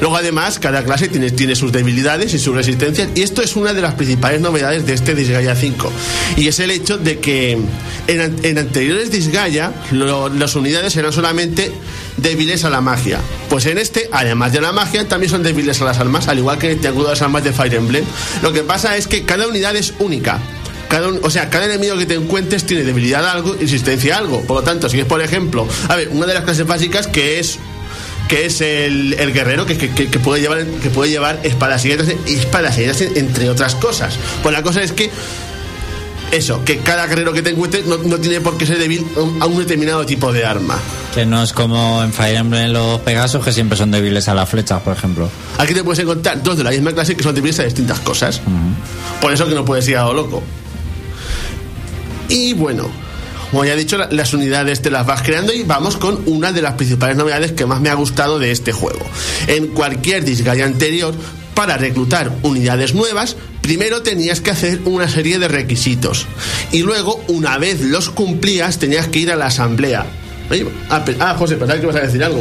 Luego, además, cada clase tiene, tiene sus debilidades y sus resistencias. Y esto es una de las principales novedades de este Disgaea 5. Y es el hecho de que en, an- en anteriores Disgaea, las unidades eran solamente débiles a la magia. Pues en este, además de la magia, también son débiles a las armas, al igual que en el Triángulo de las Armas de Fire Emblem. Lo que pasa es que cada unidad es única. Cada o sea, cada enemigo que te encuentres tiene debilidad a algo y resistencia a algo. Por lo tanto, si es, por ejemplo, a ver, una de las clases básicas que es que es el, el guerrero que, que- puede llevar que puede llevar espadas y espadas entre otras cosas. Pues la cosa es que eso, que cada guerrero que te encuentres no, no tiene por qué ser débil a un- a un determinado tipo de arma. Que no es como en Fire Emblem los Pegasos, que siempre son débiles a las flechas, por ejemplo. Aquí te puedes encontrar dos de la misma clase que son débiles a distintas cosas. Por eso que no puedes ir a lo loco. Y bueno, como ya he dicho, la- las unidades te las vas creando y vamos con una de las principales novedades que más me ha gustado de este juego. En cualquier Disgaea anterior, para reclutar unidades nuevas, primero tenías que hacer una serie de requisitos. Y luego, una vez los cumplías, tenías que ir a la asamblea. Ah, ah, José, pensaba que ibas a decir algo.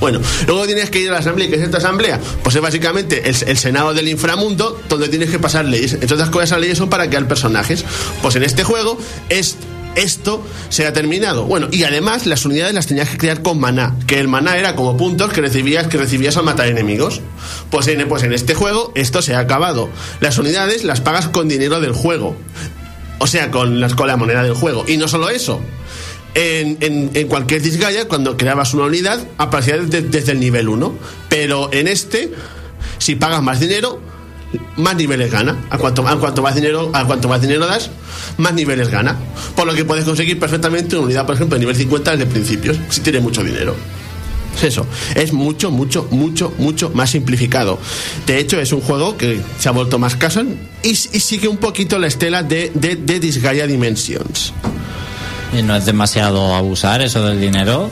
Bueno, luego tienes que ir a la asamblea. ¿Qué es esta asamblea? Pues es básicamente el, Senado del inframundo, donde tienes que pasar leyes. Entre otras cosas, esas leyes son para crear personajes. Pues en este juego, es, esto se ha terminado. Bueno, y además las unidades las tenías que crear con maná, que el maná era como puntos que recibías, que recibías al matar enemigos. Pues en, pues en este juego, esto se ha acabado. Las unidades las pagas con dinero del juego. O sea, con, con la moneda del juego. Y no solo eso. En, en- en cualquier Disgaea, cuando creabas una unidad, aparecía desde el nivel 1. Pero en este, si pagas más dinero, más niveles gana. A cuanto, a cuanto más dinero, a cuanto más dinero das, más niveles gana. Por lo que puedes conseguir perfectamente una unidad, por ejemplo, de nivel 50 desde principios, si tienes mucho dinero. Es eso, es mucho, mucho, mucho, mucho más simplificado. De hecho, es un juego que se ha vuelto más casual y, sigue un poquito la estela de, de, de Dimensions. Y no es demasiado abusar eso del dinero.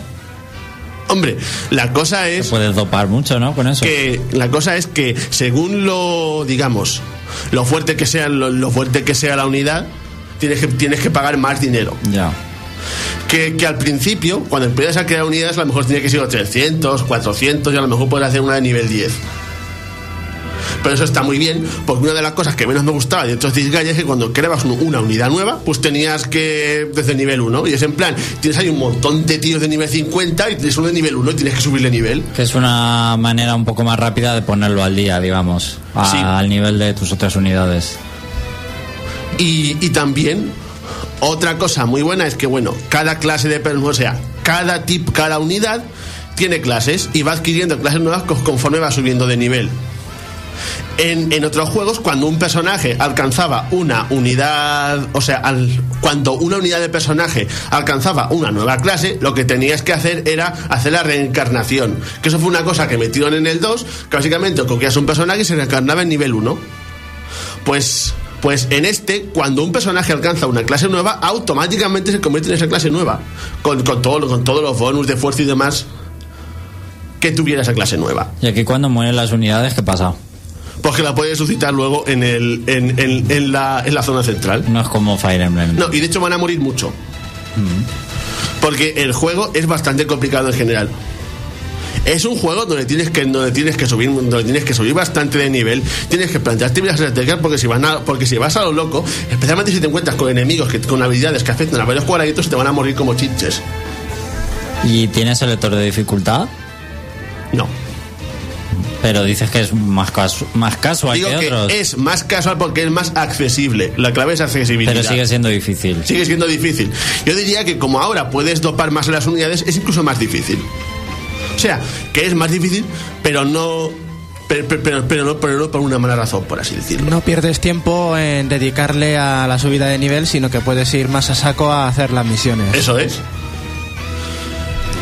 Hombre, la cosa es Puedes dopar mucho, ¿no? Con eso. que la cosa es que según lo digamos lo fuerte que sea lo, lo fuerte que sea la unidad tienes que tienes que pagar más dinero Ya. que, que al principio cuando empiezas a crear unidades a lo mejor tiene que ser 300 400 y a lo mejor puedes hacer una de nivel 10 pero eso está muy bien porque una de las cosas que menos me gustaba de otros Disgaea es que cuando creabas un- una unidad nueva pues tenías que desde el nivel 1 y es en plan tienes ahí un montón de tíos de nivel 50 y tienes uno de nivel 1 y tienes que subirle nivel Que es una manera un poco más rápida de ponerlo al día, digamos. a- Sí. Al nivel de tus otras unidades. Y, y también otra cosa muy buena es que bueno, cada clase de personas, o sea, cada tip, cada unidad tiene clases y va adquiriendo clases nuevas co- conforme va subiendo de nivel. En, otros juegos, cuando un personaje alcanzaba una unidad, o sea, al- cuando una unidad de personaje alcanzaba una nueva clase, lo que tenías que hacer era hacer la reencarnación. Que eso fue una cosa que metieron en el 2, que básicamente cogías un personaje y se reencarnaba en nivel 1. Pues, pues en este, cuando un personaje alcanza una clase nueva, automáticamente se convierte en esa clase nueva. Con, con, todo, con todos los bonus de fuerza y demás que tuviera esa clase nueva. Y aquí cuando mueren las unidades, ¿qué pasa? Porque la puedes suscitar luego en, el, en, en- en la, en la zona central. No es como Fire Emblem. No, y de hecho van a morir mucho. Porque el juego es bastante complicado en general. Es un juego donde tienes que donde tienes que subir donde tienes que subir bastante de nivel, tienes que plantearte las estrategias porque si vas a, porque si vas a lo loco, especialmente si te encuentras con enemigos que, con habilidades que afectan a varios cuadraditos te van a morir como chinches. ¿Y tienes el lector de dificultad? No. Pero dices que es más, casu- más casual Digo que que otros. es más casual porque es más accesible. La clave es accesibilidad. Pero sigue siendo difícil. sigue siendo difícil. Yo diría que como ahora puedes dopar más las unidades, es incluso más difícil. O sea, que es más difícil, pero no. Pero, pero- pero- pero no, pero no por una mala razón, por así decirlo. No pierdes tiempo en dedicarle a la subida de nivel, sino que puedes ir más a saco a hacer las misiones. Eso es.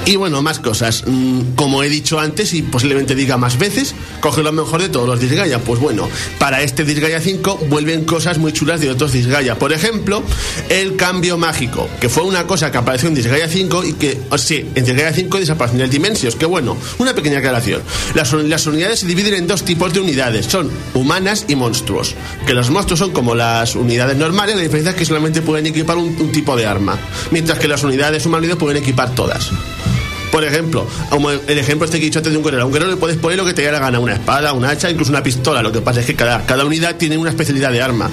Y bueno, más cosas. Mm, Como he dicho antes y posiblemente diga más veces, coge lo mejor de todos los Disgaea. Pues bueno, para este Disgaea 5 vuelven cosas muy chulas de otros Disgaea. Por ejemplo, el cambio mágico, que fue una cosa que apareció en Disgaea 5 y que, o sí, en Disgaea 5 desapareció en el Dimensions. Que bueno, una pequeña aclaración. Las, las unidades se dividen en dos tipos de unidades: son humanas y monstruos. Que los monstruos son como las unidades normales, la diferencia es que solamente pueden equipar un, un tipo de arma, mientras que las unidades humanoides pueden equipar todas. Por ejemplo, como el ejemplo este que he dicho antes de un guerrero. A un guerrero le puedes poner lo que te dé la gana, una espada, una hacha, incluso una pistola. Lo que pasa es que cada, cada unidad tiene una especialidad de arma.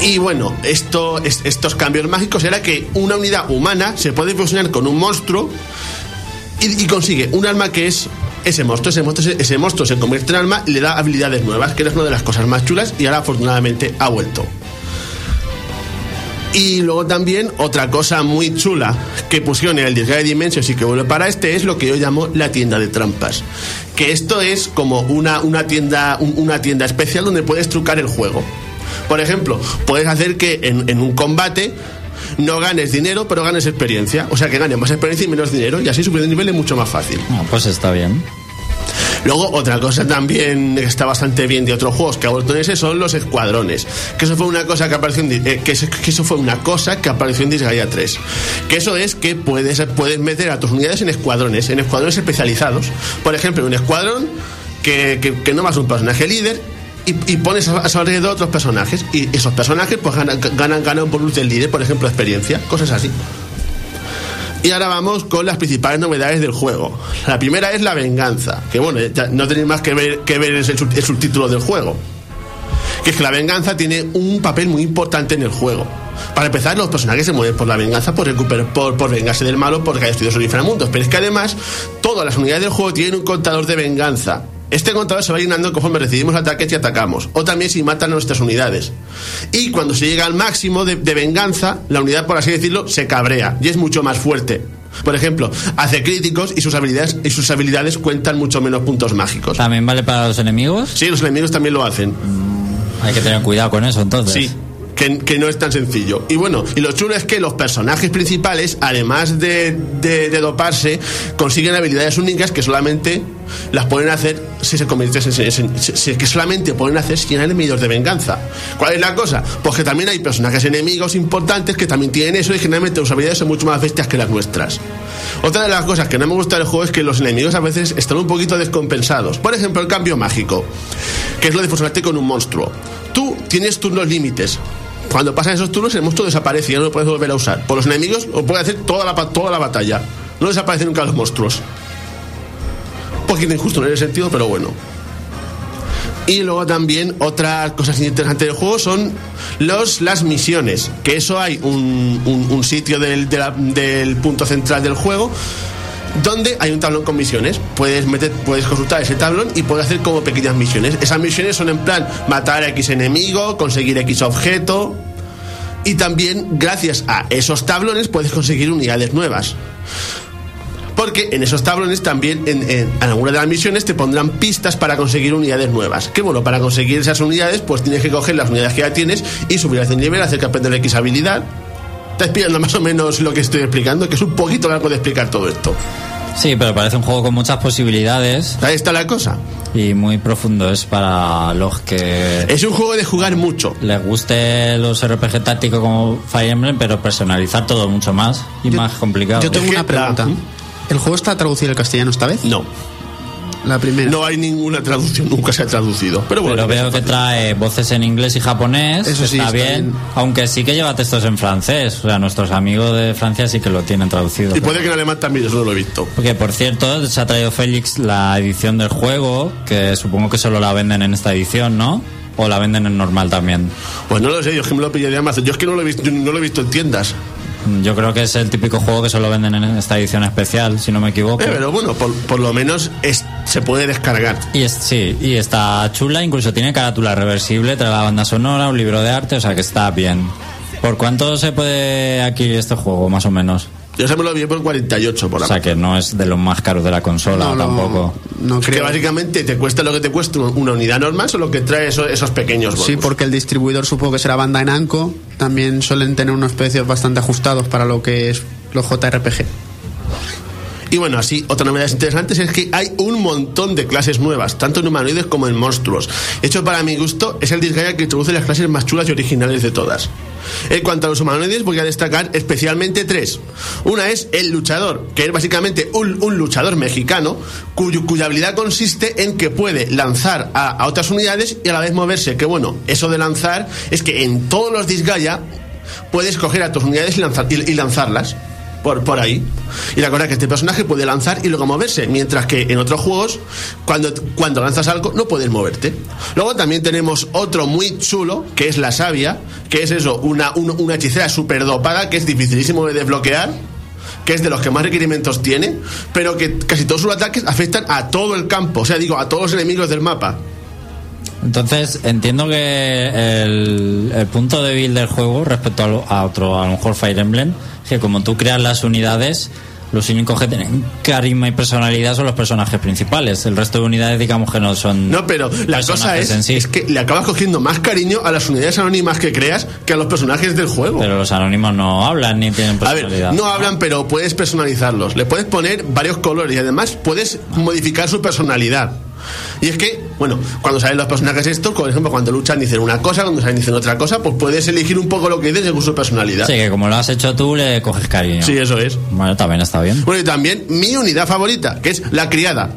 Y bueno, esto, es- estos cambios mágicos era que una unidad humana se puede fusionar con un monstruo y, consigue un arma que es ese monstruo. Ese monstruo, ese, ese monstruo se convierte en arma y le da habilidades nuevas, que es una de las cosas más chulas y ahora afortunadamente ha vuelto. Y luego también otra cosa muy chula que pusieron en el Disgaea Dimensions y que vuelve para este es lo que yo llamo la tienda de trampas. Que esto es como una, una, tienda, un- una tienda especial donde puedes trucar el juego. Por ejemplo, puedes hacer que en, en un combate no ganes dinero, pero ganes experiencia. O sea, que ganes más experiencia y menos dinero y así subir de nivel es mucho más fácil. Ah, pues está bien. Luego, otra cosa también que está bastante bien de otros juegos que ha vuelto en ese son los escuadrones. Que eso fue una cosa que apareció en, eh, que, eso, que fue una cosa que apareció en Disgaea 3. Que eso es que puedes, puedes meter a tus unidades en escuadrones, en escuadrones especializados. Por ejemplo, un escuadrón que, que, que no más un personaje líder. Y, pones a, a su alrededor otros personajes. Y esos personajes pues ganan, ganan, ganan por luz del líder, por ejemplo, experiencia, cosas así. Y ahora vamos con las principales novedades del juego. La primera es la venganza, que bueno, ya no tenéis más que ver, que ver el subtítulo del juego. Que es que la venganza tiene un papel muy importante en el juego. Para empezar, los personajes se mueven por la venganza, por recuperar, por, por vengarse del malo, porque ha destruido sus inframundos. Pero es que además, todas las unidades del juego tienen un contador de venganza. Este contador se va llenando conforme recibimos ataques y atacamos, o también si matan a nuestras unidades. Y cuando se llega al máximo de, de venganza, la unidad, por así decirlo, se cabrea y es mucho más fuerte. Por ejemplo, hace críticos y sus habilidades, y sus habilidades cuentan mucho menos puntos mágicos. ¿También vale para los enemigos? Sí, los enemigos también lo hacen. Hay que tener cuidado con eso entonces. Sí. Que, que no es tan sencillo. Y bueno, y lo chulo es que los personajes principales, además de, de, de doparse, consiguen habilidades únicas que solamente las pueden hacer si se convierten en, si- que solamente pueden hacer si tienen enemigos de venganza. ¿Cuál es la cosa? Pues que también hay personajes enemigos importantes que también tienen eso y generalmente sus habilidades son mucho más bestias que las nuestras. Otra de las cosas que no me gusta del juego es que los enemigos a veces están un poquito descompensados. Por ejemplo, el cambio mágico, que es lo de fusionarte con un monstruo. Tú tienes turnos límites. Cuando pasan esos turnos, el monstruo desaparece y no lo puedes volver a usar. Por los enemigos, lo puede hacer toda la, toda la batalla. No desaparecen nunca los monstruos. Un poquito injusto en ese sentido, pero bueno. Y luego también otras cosas interesantes del juego son los, las misiones. Que eso hay un, un- sitio del, del punto central del juego donde hay un tablón con misiones. Puedes meter, puedes consultar ese tablón y puedes hacer como pequeñas misiones. Esas misiones son en plan matar a X enemigo, conseguir X objeto. Y también, gracias a esos tablones, puedes conseguir unidades nuevas. Porque en esos tablones también, en, en, algunas de las misiones, te pondrán pistas para conseguir unidades nuevas. Que bueno, para conseguir esas unidades, pues tienes que coger las unidades que ya tienes y subirlas de nivel, hacer que aprender X habilidad. Estás pillando más o menos lo que estoy explicando, que es un poquito largo de explicar todo esto. Sí, pero parece un juego con muchas posibilidades Ahí está la cosa. y muy profundo. Es para los que Es un juego de jugar mucho. les guste los RPG tácticos como Fire Emblem, pero personalizar todo mucho más y más complicado. Yo tengo una pregunta. ¿El juego está traducido al castellano esta vez? No, La primera. no hay ninguna traducción, nunca se ha traducido. Pero bueno, Pero veo que trae voces en inglés y japonés. Eso sí, está, está bien, bien. Aunque sí que lleva textos en francés. O sea, nuestros amigos de Francia sí que lo tienen traducido. Y puede que en alemán también, eso no lo he visto. Porque, por cierto, se ha traído Félix la edición del juego, que supongo que solo la venden en esta edición, ¿no? O la venden en normal también. Pues no lo sé, yo es que me lo pillé de Amazon. Yo es que no lo he visto, yo no lo he visto en tiendas. Yo creo que es el típico juego que solo venden en esta edición especial, si no me equivoco. Eh, pero bueno, por, por lo menos es, se puede descargar. Y es, sí, y está chula, incluso tiene carátula reversible, trae la banda sonora, un libro de arte, o sea que está bien. ¿Por cuánto se puede adquirir este juego, más o menos? Yo se me lo vi por 48 por O sea que no es de los más caros de la consola No, no, tampoco. No que creo. básicamente te cuesta lo que te cuesta una unidad normal, solo que trae esos, esos pequeños bonus. Sí, porque el distribuidor supongo que será Banda en Anco. También suelen tener unos precios bastante ajustados para lo que es los JRPG. Y bueno, así, otra novedad interesante es que hay un montón de clases nuevas, tanto en humanoides como en monstruos. Hecho para mi gusto, es el Disgaea que introduce las clases más chulas y originales de todas. En cuanto a los humanoides, voy a destacar especialmente tres. Una es el luchador, que es básicamente un, un luchador mexicano cuya habilidad consiste en que puede lanzar a, a otras unidades y a la vez moverse. Que bueno, eso de lanzar es que en todos los Disgaea puedes coger a tus unidades y, lanzar- y lanzarlas por, por ahí. Y la cosa es que este personaje puede lanzar y luego moverse, mientras que en otros juegos, cuando, cuando lanzas algo, no puedes moverte. Luego también tenemos otro muy chulo, que es la sabia, que es eso, una, un- una hechicera super dopada, que es dificilísimo de desbloquear que es de los que más requerimientos tiene, pero que casi todos sus ataques afectan a todo el campo, o sea, digo, a todos los enemigos del mapa. Entonces, entiendo que el, el punto débil del juego respecto a, lo- a otro, a lo mejor Fire Emblem, es que como tú creas las unidades, los únicos que tienen carisma y personalidad son los personajes principales. El resto de unidades, digamos que no son. No, pero la cosa es, sí. es que le acabas cogiendo más cariño a las unidades anónimas que creas que a los personajes del juego. Pero los anónimos no hablan ni tienen A ver, personalidad. no hablan, pero puedes personalizarlos. Le puedes poner varios colores y además puedes modificar su personalidad. Y es que, bueno, cuando salen los personajes estos, por ejemplo, cuando luchan dicen una cosa, cuando salen dicen otra cosa, pues puedes elegir un poco lo que dices según su personalidad. Sí, que como lo has hecho tú, le coges cariño. Sí, eso es. Bueno, también está bien. Bueno, y también mi unidad favorita, que es la criada.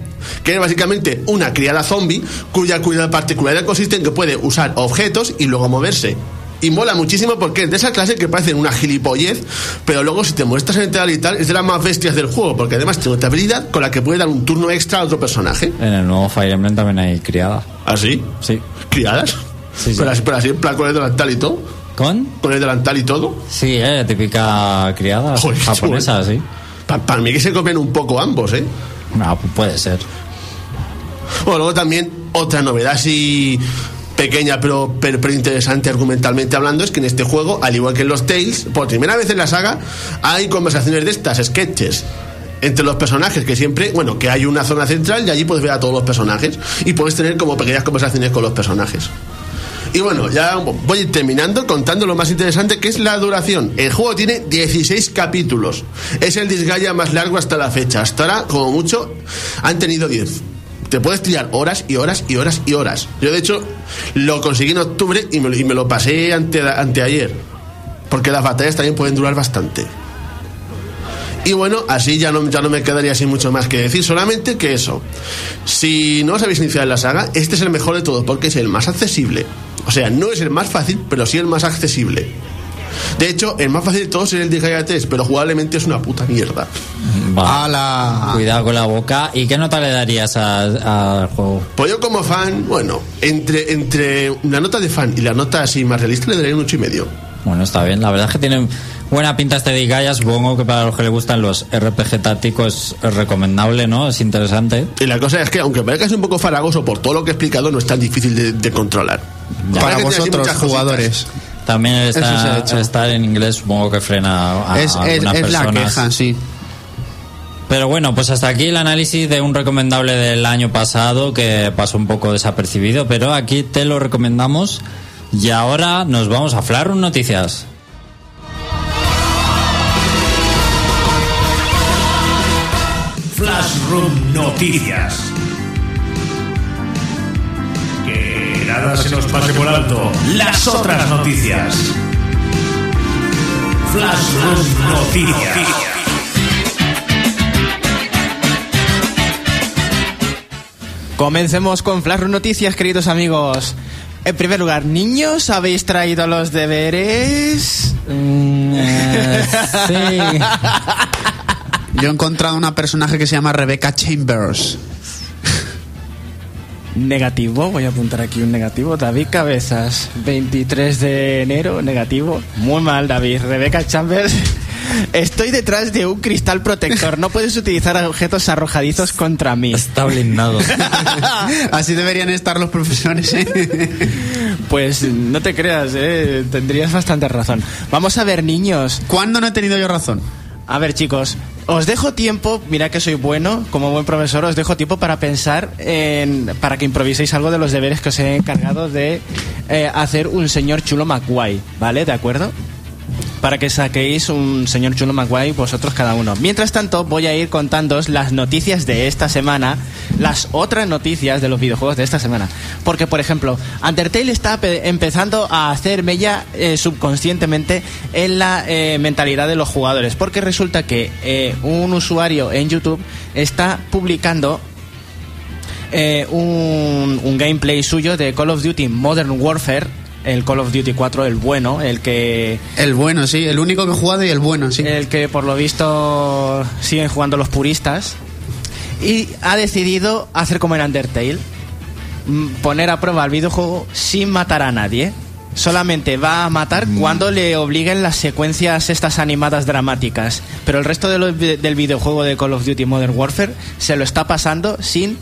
Que es básicamente una criada zombie cuya, cuya particularidad consiste en que puede usar objetos y luego moverse. Y mola muchísimo porque es de esa clase que parecen una gilipollez, pero luego si te muestras en entrar y tal, es de las más bestias del juego, porque además tiene otra habilidad con la que puede dar un turno extra a otro personaje. En el nuevo Fire Emblem también hay criada. ¿Así? Sí. ¿Criadas? Sí, sí. Pero, así, pero así en plan con el delantal y todo. ¿Con? Con el delantal y todo. Sí, eh, típica criada Joder, japonesa, chulo. sí. Para mí que se comen un poco ambos, ¿eh? No, pues puede ser. Bueno, luego también otra novedad así pequeña pero, pero, interesante argumentalmente hablando es que en este juego, al igual que en los Tales, por primera vez en la saga hay conversaciones de estas, sketches entre los personajes que siempre, bueno, que hay una zona central y allí puedes ver a todos los personajes y puedes tener como pequeñas conversaciones con los personajes. Y bueno, ya voy terminando contando lo más interesante que es la duración. El juego tiene 16 capítulos. Es el Disgaea más largo hasta la fecha. Hasta ahora, como mucho, han tenido 10. Te puedes tirar horas y horas y horas y horas. Yo, de hecho, lo conseguí en octubre y me, y me lo pasé ante, anteayer. Porque las batallas también pueden durar bastante. Y bueno, así ya no, ya no me quedaría así mucho más que decir, solamente que eso. Si no os habéis iniciado en la saga, este es el mejor de todos porque es el más accesible. O sea, no es el más fácil, pero sí el más accesible. De hecho, el más fácil de todos es el de Gaia 3, pero jugablemente es una puta mierda. Va. ¡Hala! Cuidado con la boca. ¿Y qué nota le darías a- al juego? Pues yo como fan, bueno, entre, entre la nota de fan y la nota así más realista le daría un 8 y medio. Bueno, está bien. La verdad es que tiene buena pinta este Disgaea. Supongo que para los que le gustan los RPG tácticos es recomendable, ¿no? Es interesante. Y la cosa es que, aunque parezca un poco faragoso por todo lo que he explicado, no es tan difícil de, de controlar. Ya. Para vosotros, cositas. También estar en inglés supongo que frena a es es, algunas es la personas. queja, sí. Pero bueno, pues hasta aquí el análisis de un recomendable del año pasado que pasó un poco desapercibido, pero aquí te lo recomendamos. Y ahora nos vamos a Flarun Noticias. Flashroom Noticias. Nada se nos pase por alto. Las otras noticias. Flashroom Noticias. Comencemos con Flash Noticias, queridos amigos. En primer lugar, niños, ¿habéis traído los deberes? Mm, eh, sí. Yo he encontrado una personaje que se llama Rebecca Chambers. Negativo, voy a apuntar aquí un negativo. David Cabezas, 23 de enero, negativo. Muy mal, David. Rebeca Chambers. Estoy detrás de un cristal protector. No puedes utilizar objetos arrojadizos contra mí. Está blindado. Así deberían estar los profesores, ¿eh? Pues no te creas, ¿eh? tendrías bastante razón. Vamos a ver, niños. ¿Cuándo no he tenido yo razón? A ver, chicos, os dejo tiempo, mira que soy bueno, como buen profesor, os dejo tiempo para pensar en, para que improviséis algo de los deberes que os he encargado de eh, hacer un señor chulo McGuay, ¿vale? ¿De acuerdo? Para que saquéis un señor chulo McGuay vosotros cada uno. Mientras tanto, voy a ir contándoos las noticias de esta semana, las otras noticias de los videojuegos de esta semana. Porque, por ejemplo, Undertale está pe- empezando a hacer mella eh, subconscientemente en la eh, mentalidad de los jugadores. Porque resulta que eh, un usuario en YouTube está publicando un gameplay suyo de Call of Duty Modern Warfare, el Call of Duty 4, el bueno, el que El bueno, sí. El único que he jugado y el bueno, sí. el que por lo visto siguen jugando los puristas y ha decidido hacer como en Undertale, mm, poner a prueba el videojuego sin matar a nadie. Solamente va a matar cuando le obliguen las secuencias estas animadas dramáticas. Pero el resto de lo- del videojuego de Call of Duty Modern Warfare se lo está pasando sin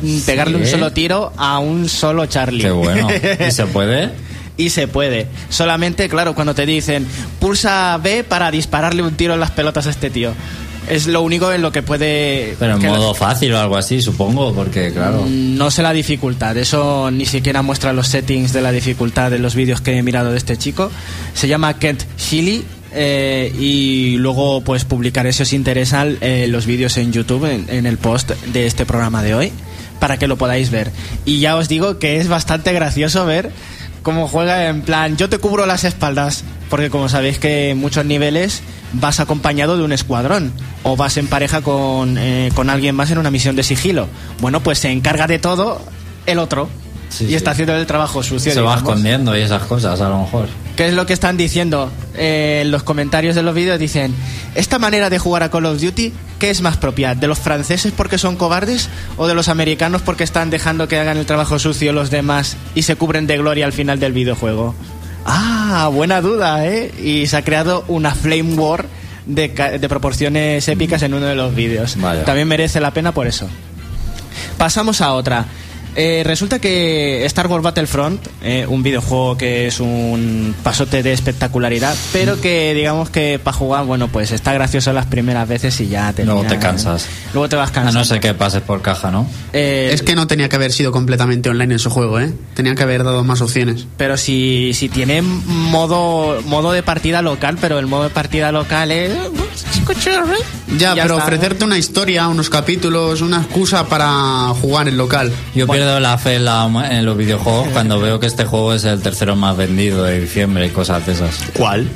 mm, pegarle un solo tiro a un solo Charlie. Qué bueno. ¿Y se puede? Y se puede. Solamente, claro, cuando te dicen pulsa B para dispararle un tiro en las pelotas a este tío. Es lo único en lo que puede. Pero en modo fácil o algo así, supongo, porque claro. No sé la dificultad, eso ni siquiera muestra los settings de la dificultad de los vídeos que he mirado de este chico. Se llama Kent Shilly eh, y luego pues publicaré si os interesan eh, los vídeos en YouTube en, en el post de este programa de hoy para que lo podáis ver. Y ya os digo que es bastante gracioso ver cómo juega en plan yo te cubro las espaldas porque como sabéis que en muchos niveles vas acompañado de un escuadrón o vas en pareja con, eh, con alguien más en una misión de sigilo. Bueno, pues se encarga de todo el otro Sí, y sí. está haciendo el trabajo sucio. Se va escondiendo y esas cosas, a lo mejor. ¿Qué es lo que están diciendo? Eh, en los comentarios de los vídeos dicen, esta manera de jugar a Call of Duty, ¿qué es más propia? ¿De los franceses porque son cobardes o de los americanos porque están dejando que hagan el trabajo sucio los demás y se cubren de gloria al final del videojuego? Ah, buena duda, ¿eh? Y se ha creado una flame war de, de proporciones épicas en uno de los vídeos. También merece la pena por eso. Pasamos a otra. Eh, resulta que Star Wars Battlefront, eh, un videojuego que es un pasote de espectacularidad, pero que digamos que para jugar, bueno, pues está gracioso las primeras veces y ya te Luego te cansas. Luego te vas A cansando. no ser que pases por caja, ¿no? Eh, Es que no tenía que haber sido completamente online en su juego, ¿eh? Tenía que haber dado más opciones. Pero si, si tiene modo modo de partida local, pero el modo de partida local es... Ya, Ya pero está. ofrecerte una historia, unos capítulos, una excusa para jugar en local. Yo pierdo la fe en, la- en los videojuegos cuando veo que este juego es el tercero más vendido de diciembre y cosas de esas. ¿Cuál?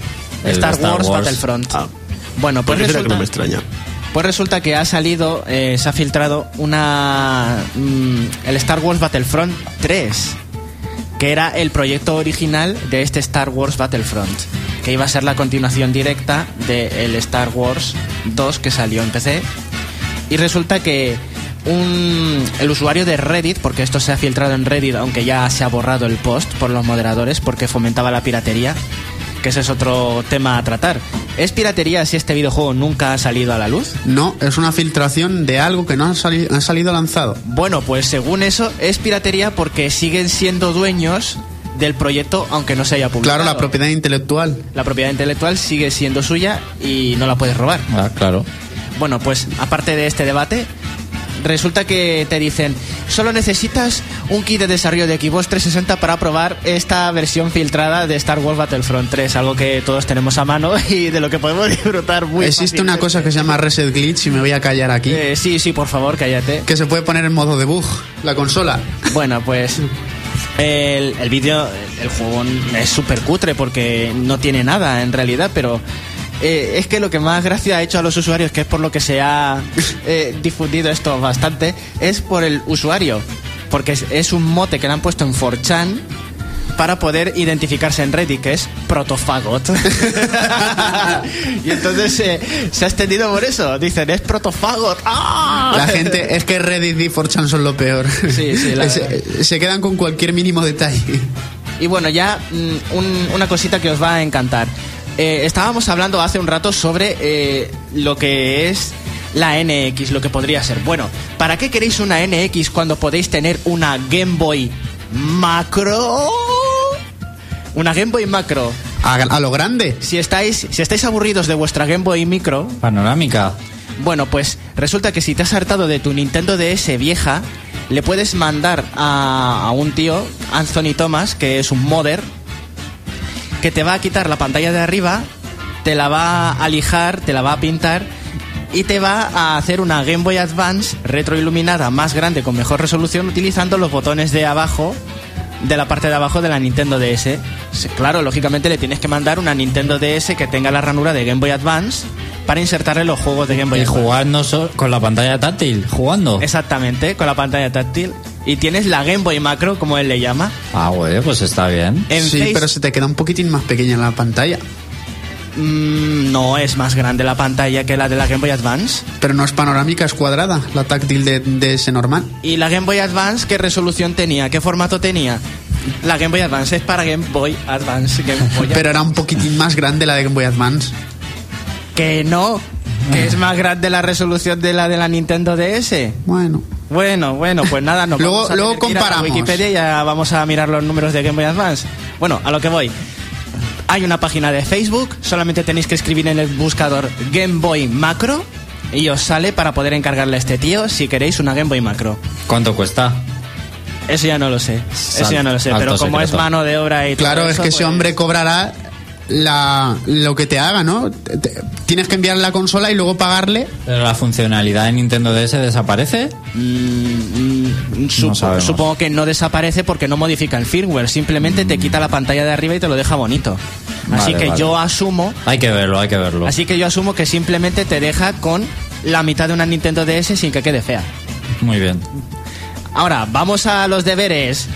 El Star, Star Wars, Wars. Battlefront. Ah. Bueno, pues Pues que resulta, no me extraña. pues resulta que ha salido, eh, se ha filtrado una mm, el Star Wars Battlefront 3, que era el proyecto original de este Star Wars Battlefront, que iba a ser la continuación directa del Star Wars 2 que salió en PC. Y resulta que un, el usuario de Reddit, porque esto se ha filtrado en Reddit, aunque ya se ha borrado el post por los moderadores, porque fomentaba la piratería, que ese es otro tema a tratar. ¿Es piratería si este videojuego nunca ha salido a la luz? No, es una filtración de algo que no ha, sali- ha salido lanzado. Bueno, pues según eso, es piratería porque siguen siendo dueños del proyecto, aunque no se haya publicado. Claro, la propiedad intelectual. La propiedad intelectual sigue siendo suya y no la puedes robar. Ah, claro. Bueno, pues aparte de este debate, resulta que te dicen, solo necesitas un kit de desarrollo de Xbox 360 para probar esta versión filtrada de Star Wars Battlefront 3, algo que todos tenemos a mano y de lo que podemos disfrutar muy Existe una cosa que se llama Reset Glitch y me voy a callar aquí. Eh, sí, sí, por favor, cállate. Que se puede poner en modo debug, la consola. Bueno, pues el, el vídeo, el juego es súper cutre porque no tiene nada en realidad, pero eh, es que lo que más gracia ha hecho a los usuarios, que es por lo que se ha eh, difundido esto bastante, es por el usuario. Porque es, es un mote que le han puesto en 4chan para poder identificarse en Reddit, que es protofagot. y entonces eh, se ha extendido por eso. Dicen, es protofagot. ¡Ah! La gente, es que Reddit y 4chan son lo peor. Sí, sí, la se, se quedan con cualquier mínimo detalle. Y bueno, ya mm, un- una cosita que os va a encantar. Eh, estábamos hablando hace un rato sobre eh, lo que es la NX, lo que podría ser. Bueno, ¿para qué queréis una NX cuando podéis tener una Game Boy Macro? Una Game Boy Macro. A, a lo grande. Si estáis, si estáis aburridos de vuestra Game Boy Micro, Panorámica. bueno, pues resulta que si te has hartado de tu Nintendo DS vieja, le puedes mandar a, a un tío, Anthony Thomas, que es un modder, que te va a quitar la pantalla de arriba, te la va a lijar, te la va a pintar y te va a hacer una Game Boy Advance retroiluminada más grande con mejor resolución utilizando los botones de abajo de la parte de abajo de la Nintendo DS. Claro, lógicamente le tienes que mandar una Nintendo DS que tenga la ranura de Game Boy Advance para insertarle los juegos de Game Boy Y Advance. jugando so- con la pantalla táctil, jugando. Exactamente, con la pantalla táctil. Y tienes la Game Boy Macro, como él le llama. Ah, güey, pues está bien. En sí, Face- pero se te queda un poquitín más pequeña la pantalla. Mm, no es más grande la pantalla que la de la Game Boy Advance. Pero no es panorámica, es cuadrada, la táctil de, de ese normal. ¿Y la Game Boy Advance qué resolución tenía? ¿Qué formato tenía? La Game Boy Advance es para Game Boy Advance. Game Boy Pero era un poquitín más grande la de Game Boy Advance. Que no, que es más grande la resolución de la de la Nintendo DS. Bueno. Bueno, bueno, pues nada, nos Luego- vamos a luego tener que ir a comparamos. Wikipedia y ya vamos a mirar los números de Game Boy Advance. Bueno, a lo que voy. Hay una página de Facebook, solamente tenéis que escribir en el buscador Game Boy Macro y os sale para poder encargarle a este tío si queréis una Game Boy Macro. ¿Cuánto cuesta? Eso ya no lo sé. Eso ya no lo sé. Pero como es mano de obra y todo Claro, es eso, que ese pues- hombre cobrará la, lo que te haga, ¿no? Te- te- tienes que enviar la consola y luego pagarle. ¿Pero la funcionalidad de Nintendo DS desaparece? Mm, sup- No sabemos. supongo que no desaparece porque no modifica el firmware. Simplemente te quita la pantalla de arriba y te lo deja bonito. Así Vale, que vale. yo asumo Hay que verlo, hay que verlo. Así que yo asumo que simplemente te deja con la mitad de una Nintendo DS sin que quede fea. Muy bien. Ahora, vamos a los deberes.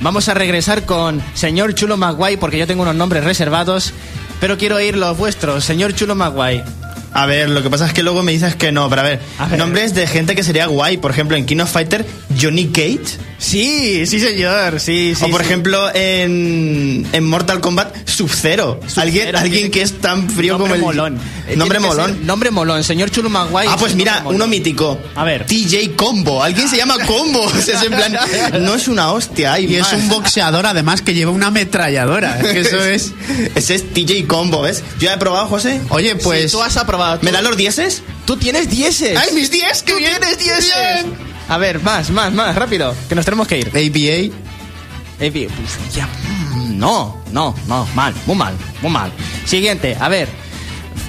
Vamos a regresar con señor Chulo Maguay porque yo tengo unos nombres reservados, pero quiero oír los vuestros. Señor Chulo Maguay. A ver, lo que pasa es que luego me dices que no, pero a ver, A ver. nombres de gente que sería guay, por ejemplo, en King of Fighter, Johnny Cage, Sí, sí señor, sí, sí. o por sí. ejemplo en, en Mortal Kombat, Sub-Zero, alguien, alguien que es tan frío nombre como el... molón. Eh, Nombre tiene que molón. ser Nombre molón, señor Chulo Maguay. Ah, es pues un mira, nombre molón. uno mítico. A ver. TJ Combo. Alguien se llama Combo. O sea, es en plan, no es una hostia. hay Y es un boxeador además que lleva una ametralladora. Es que eso es. Ese es TJ Combo, ¿ves? Yo ya he probado, José. Oye, pues. Sí, tú has aprobado. ¿Me dan los dieces? Tú tienes dieces. ¡Ay, mis 10! ¡Qué Tú bien! tienes dieces. Bien. A ver, más, más, más, rápido, que nos tenemos que ir. ABA. Bi- uf, ya, mm, no, no, no, mal, muy mal, muy mal. Siguiente, a ver.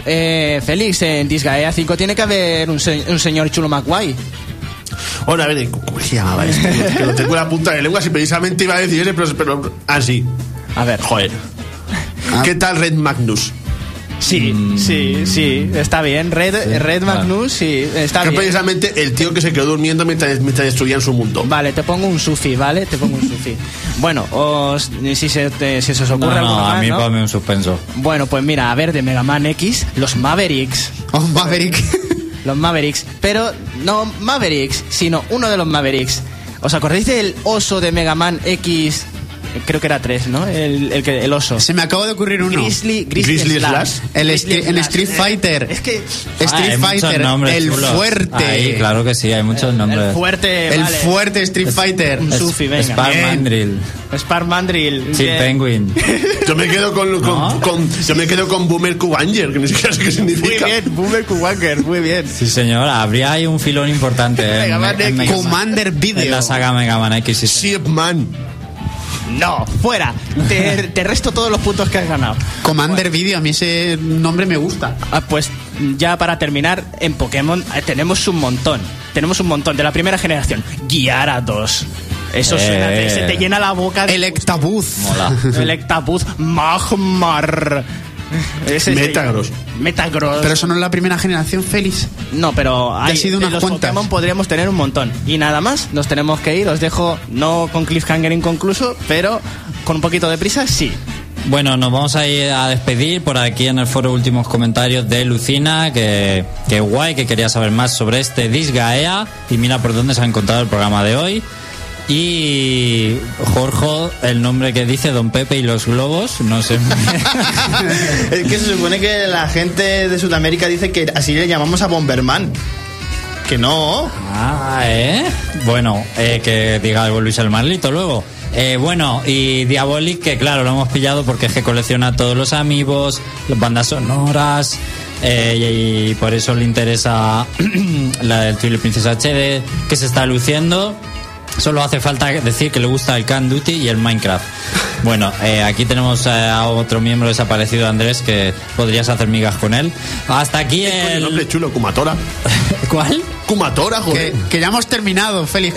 Eh, Félix, en Disgaea 5 tiene que haber un, se- un señor chulo Maguay. Bueno, a ver, ¿cómo se llamaba esto? que lo tengo en la punta de lengua, si precisamente iba a decir ese, pero, pero así. A ver. Joder. Ah. ¿Qué tal Red Magnus? Sí, sí, sí, está bien. Red, Red Magnus, sí, está que bien. precisamente el tío que se quedó durmiendo mientras, mientras destruían su mundo. Vale, te pongo un sufi, ¿vale? Te pongo un sufi. Bueno, os, si, se, te- si se os No, ocurre no, alguno a mí ¿no? ponme un suspenso. Bueno, pues mira, a ver, de Mega Man X, los Mavericks. Oh, Maverick. Los Mavericks. Pero no Mavericks, sino uno de los Mavericks. ¿Os acordáis del oso de Mega Man X creo que era tres, ¿no? El, el, que, el oso. Se me acaba de ocurrir uno. Grizzly, Grizzly, Grizzly Slash. Slash. El Grizzly en Slash. Street Fighter. Es que Ah, Street muchos Fighter, nombres el chulos. fuerte. Ahí, claro que sí, hay muchos nombres. el fuerte, El vale. fuerte Street Fighter. un Sufi, venga. Spark Bien. Mandrill. Spark Mandrill. Sí. Penguin. Yo me quedo con, con, ¿No? con- yo me quedo con Boomer Kuwanger, que ni siquiera sé qué Muy significa. bien, Boomer Kuwanger, muy bien. Sí, señor. Habría ahí un filón importante en, Mega Man en Man. Commander En Video. la saga Mega Man X. Shipman. No, fuera. Te, te resto todos los puntos que has ganado. Commander Video, a mí ese nombre me gusta. Ah, pues ya para terminar, en Pokémon eh, tenemos un montón. Tenemos un montón. De la primera generación, Gyarados. Eso Eh. suena, te- se te llena la boca de... Electabuzz. Mola. Electabuzz, Magmar. Ese- Metagross. Metagross. Pero eso no es la primera generación, Félix. No, pero hay, ha sido de unas los cuantas. Pokémon podríamos tener un montón. Y nada más, nos tenemos que ir. Os dejo, no con cliffhanger inconcluso, pero con un poquito de prisa, sí. Bueno, nos vamos a ir a despedir por aquí en el foro últimos comentarios de Lucina, que, que guay, que quería saber más sobre este Disgaea y mira por dónde se ha encontrado el programa de hoy. Y Jorge, el nombre que dice Don Pepe y los globos, no sé. Es que se supone que la gente de Sudamérica dice que así le llamamos a Bomberman. Que no. ah, ¿eh? Bueno, eh, que diga algo Luis el Marlito luego. Eh, bueno, y Diabolic, que claro, lo hemos pillado porque es que colecciona todos los amigos, las bandas sonoras, eh, y, por eso le interesa la del Twilight Princess HD, que se está luciendo. Solo hace falta decir que le gusta el Can Duty y el Minecraft. Bueno, eh, aquí tenemos eh, a otro miembro desaparecido, Andrés, que podrías hacer migas con él. Hasta aquí El nombre chulo, Kumatora. ¿Cuál? Kumatora, joder. Que, que ya hemos terminado, Félix.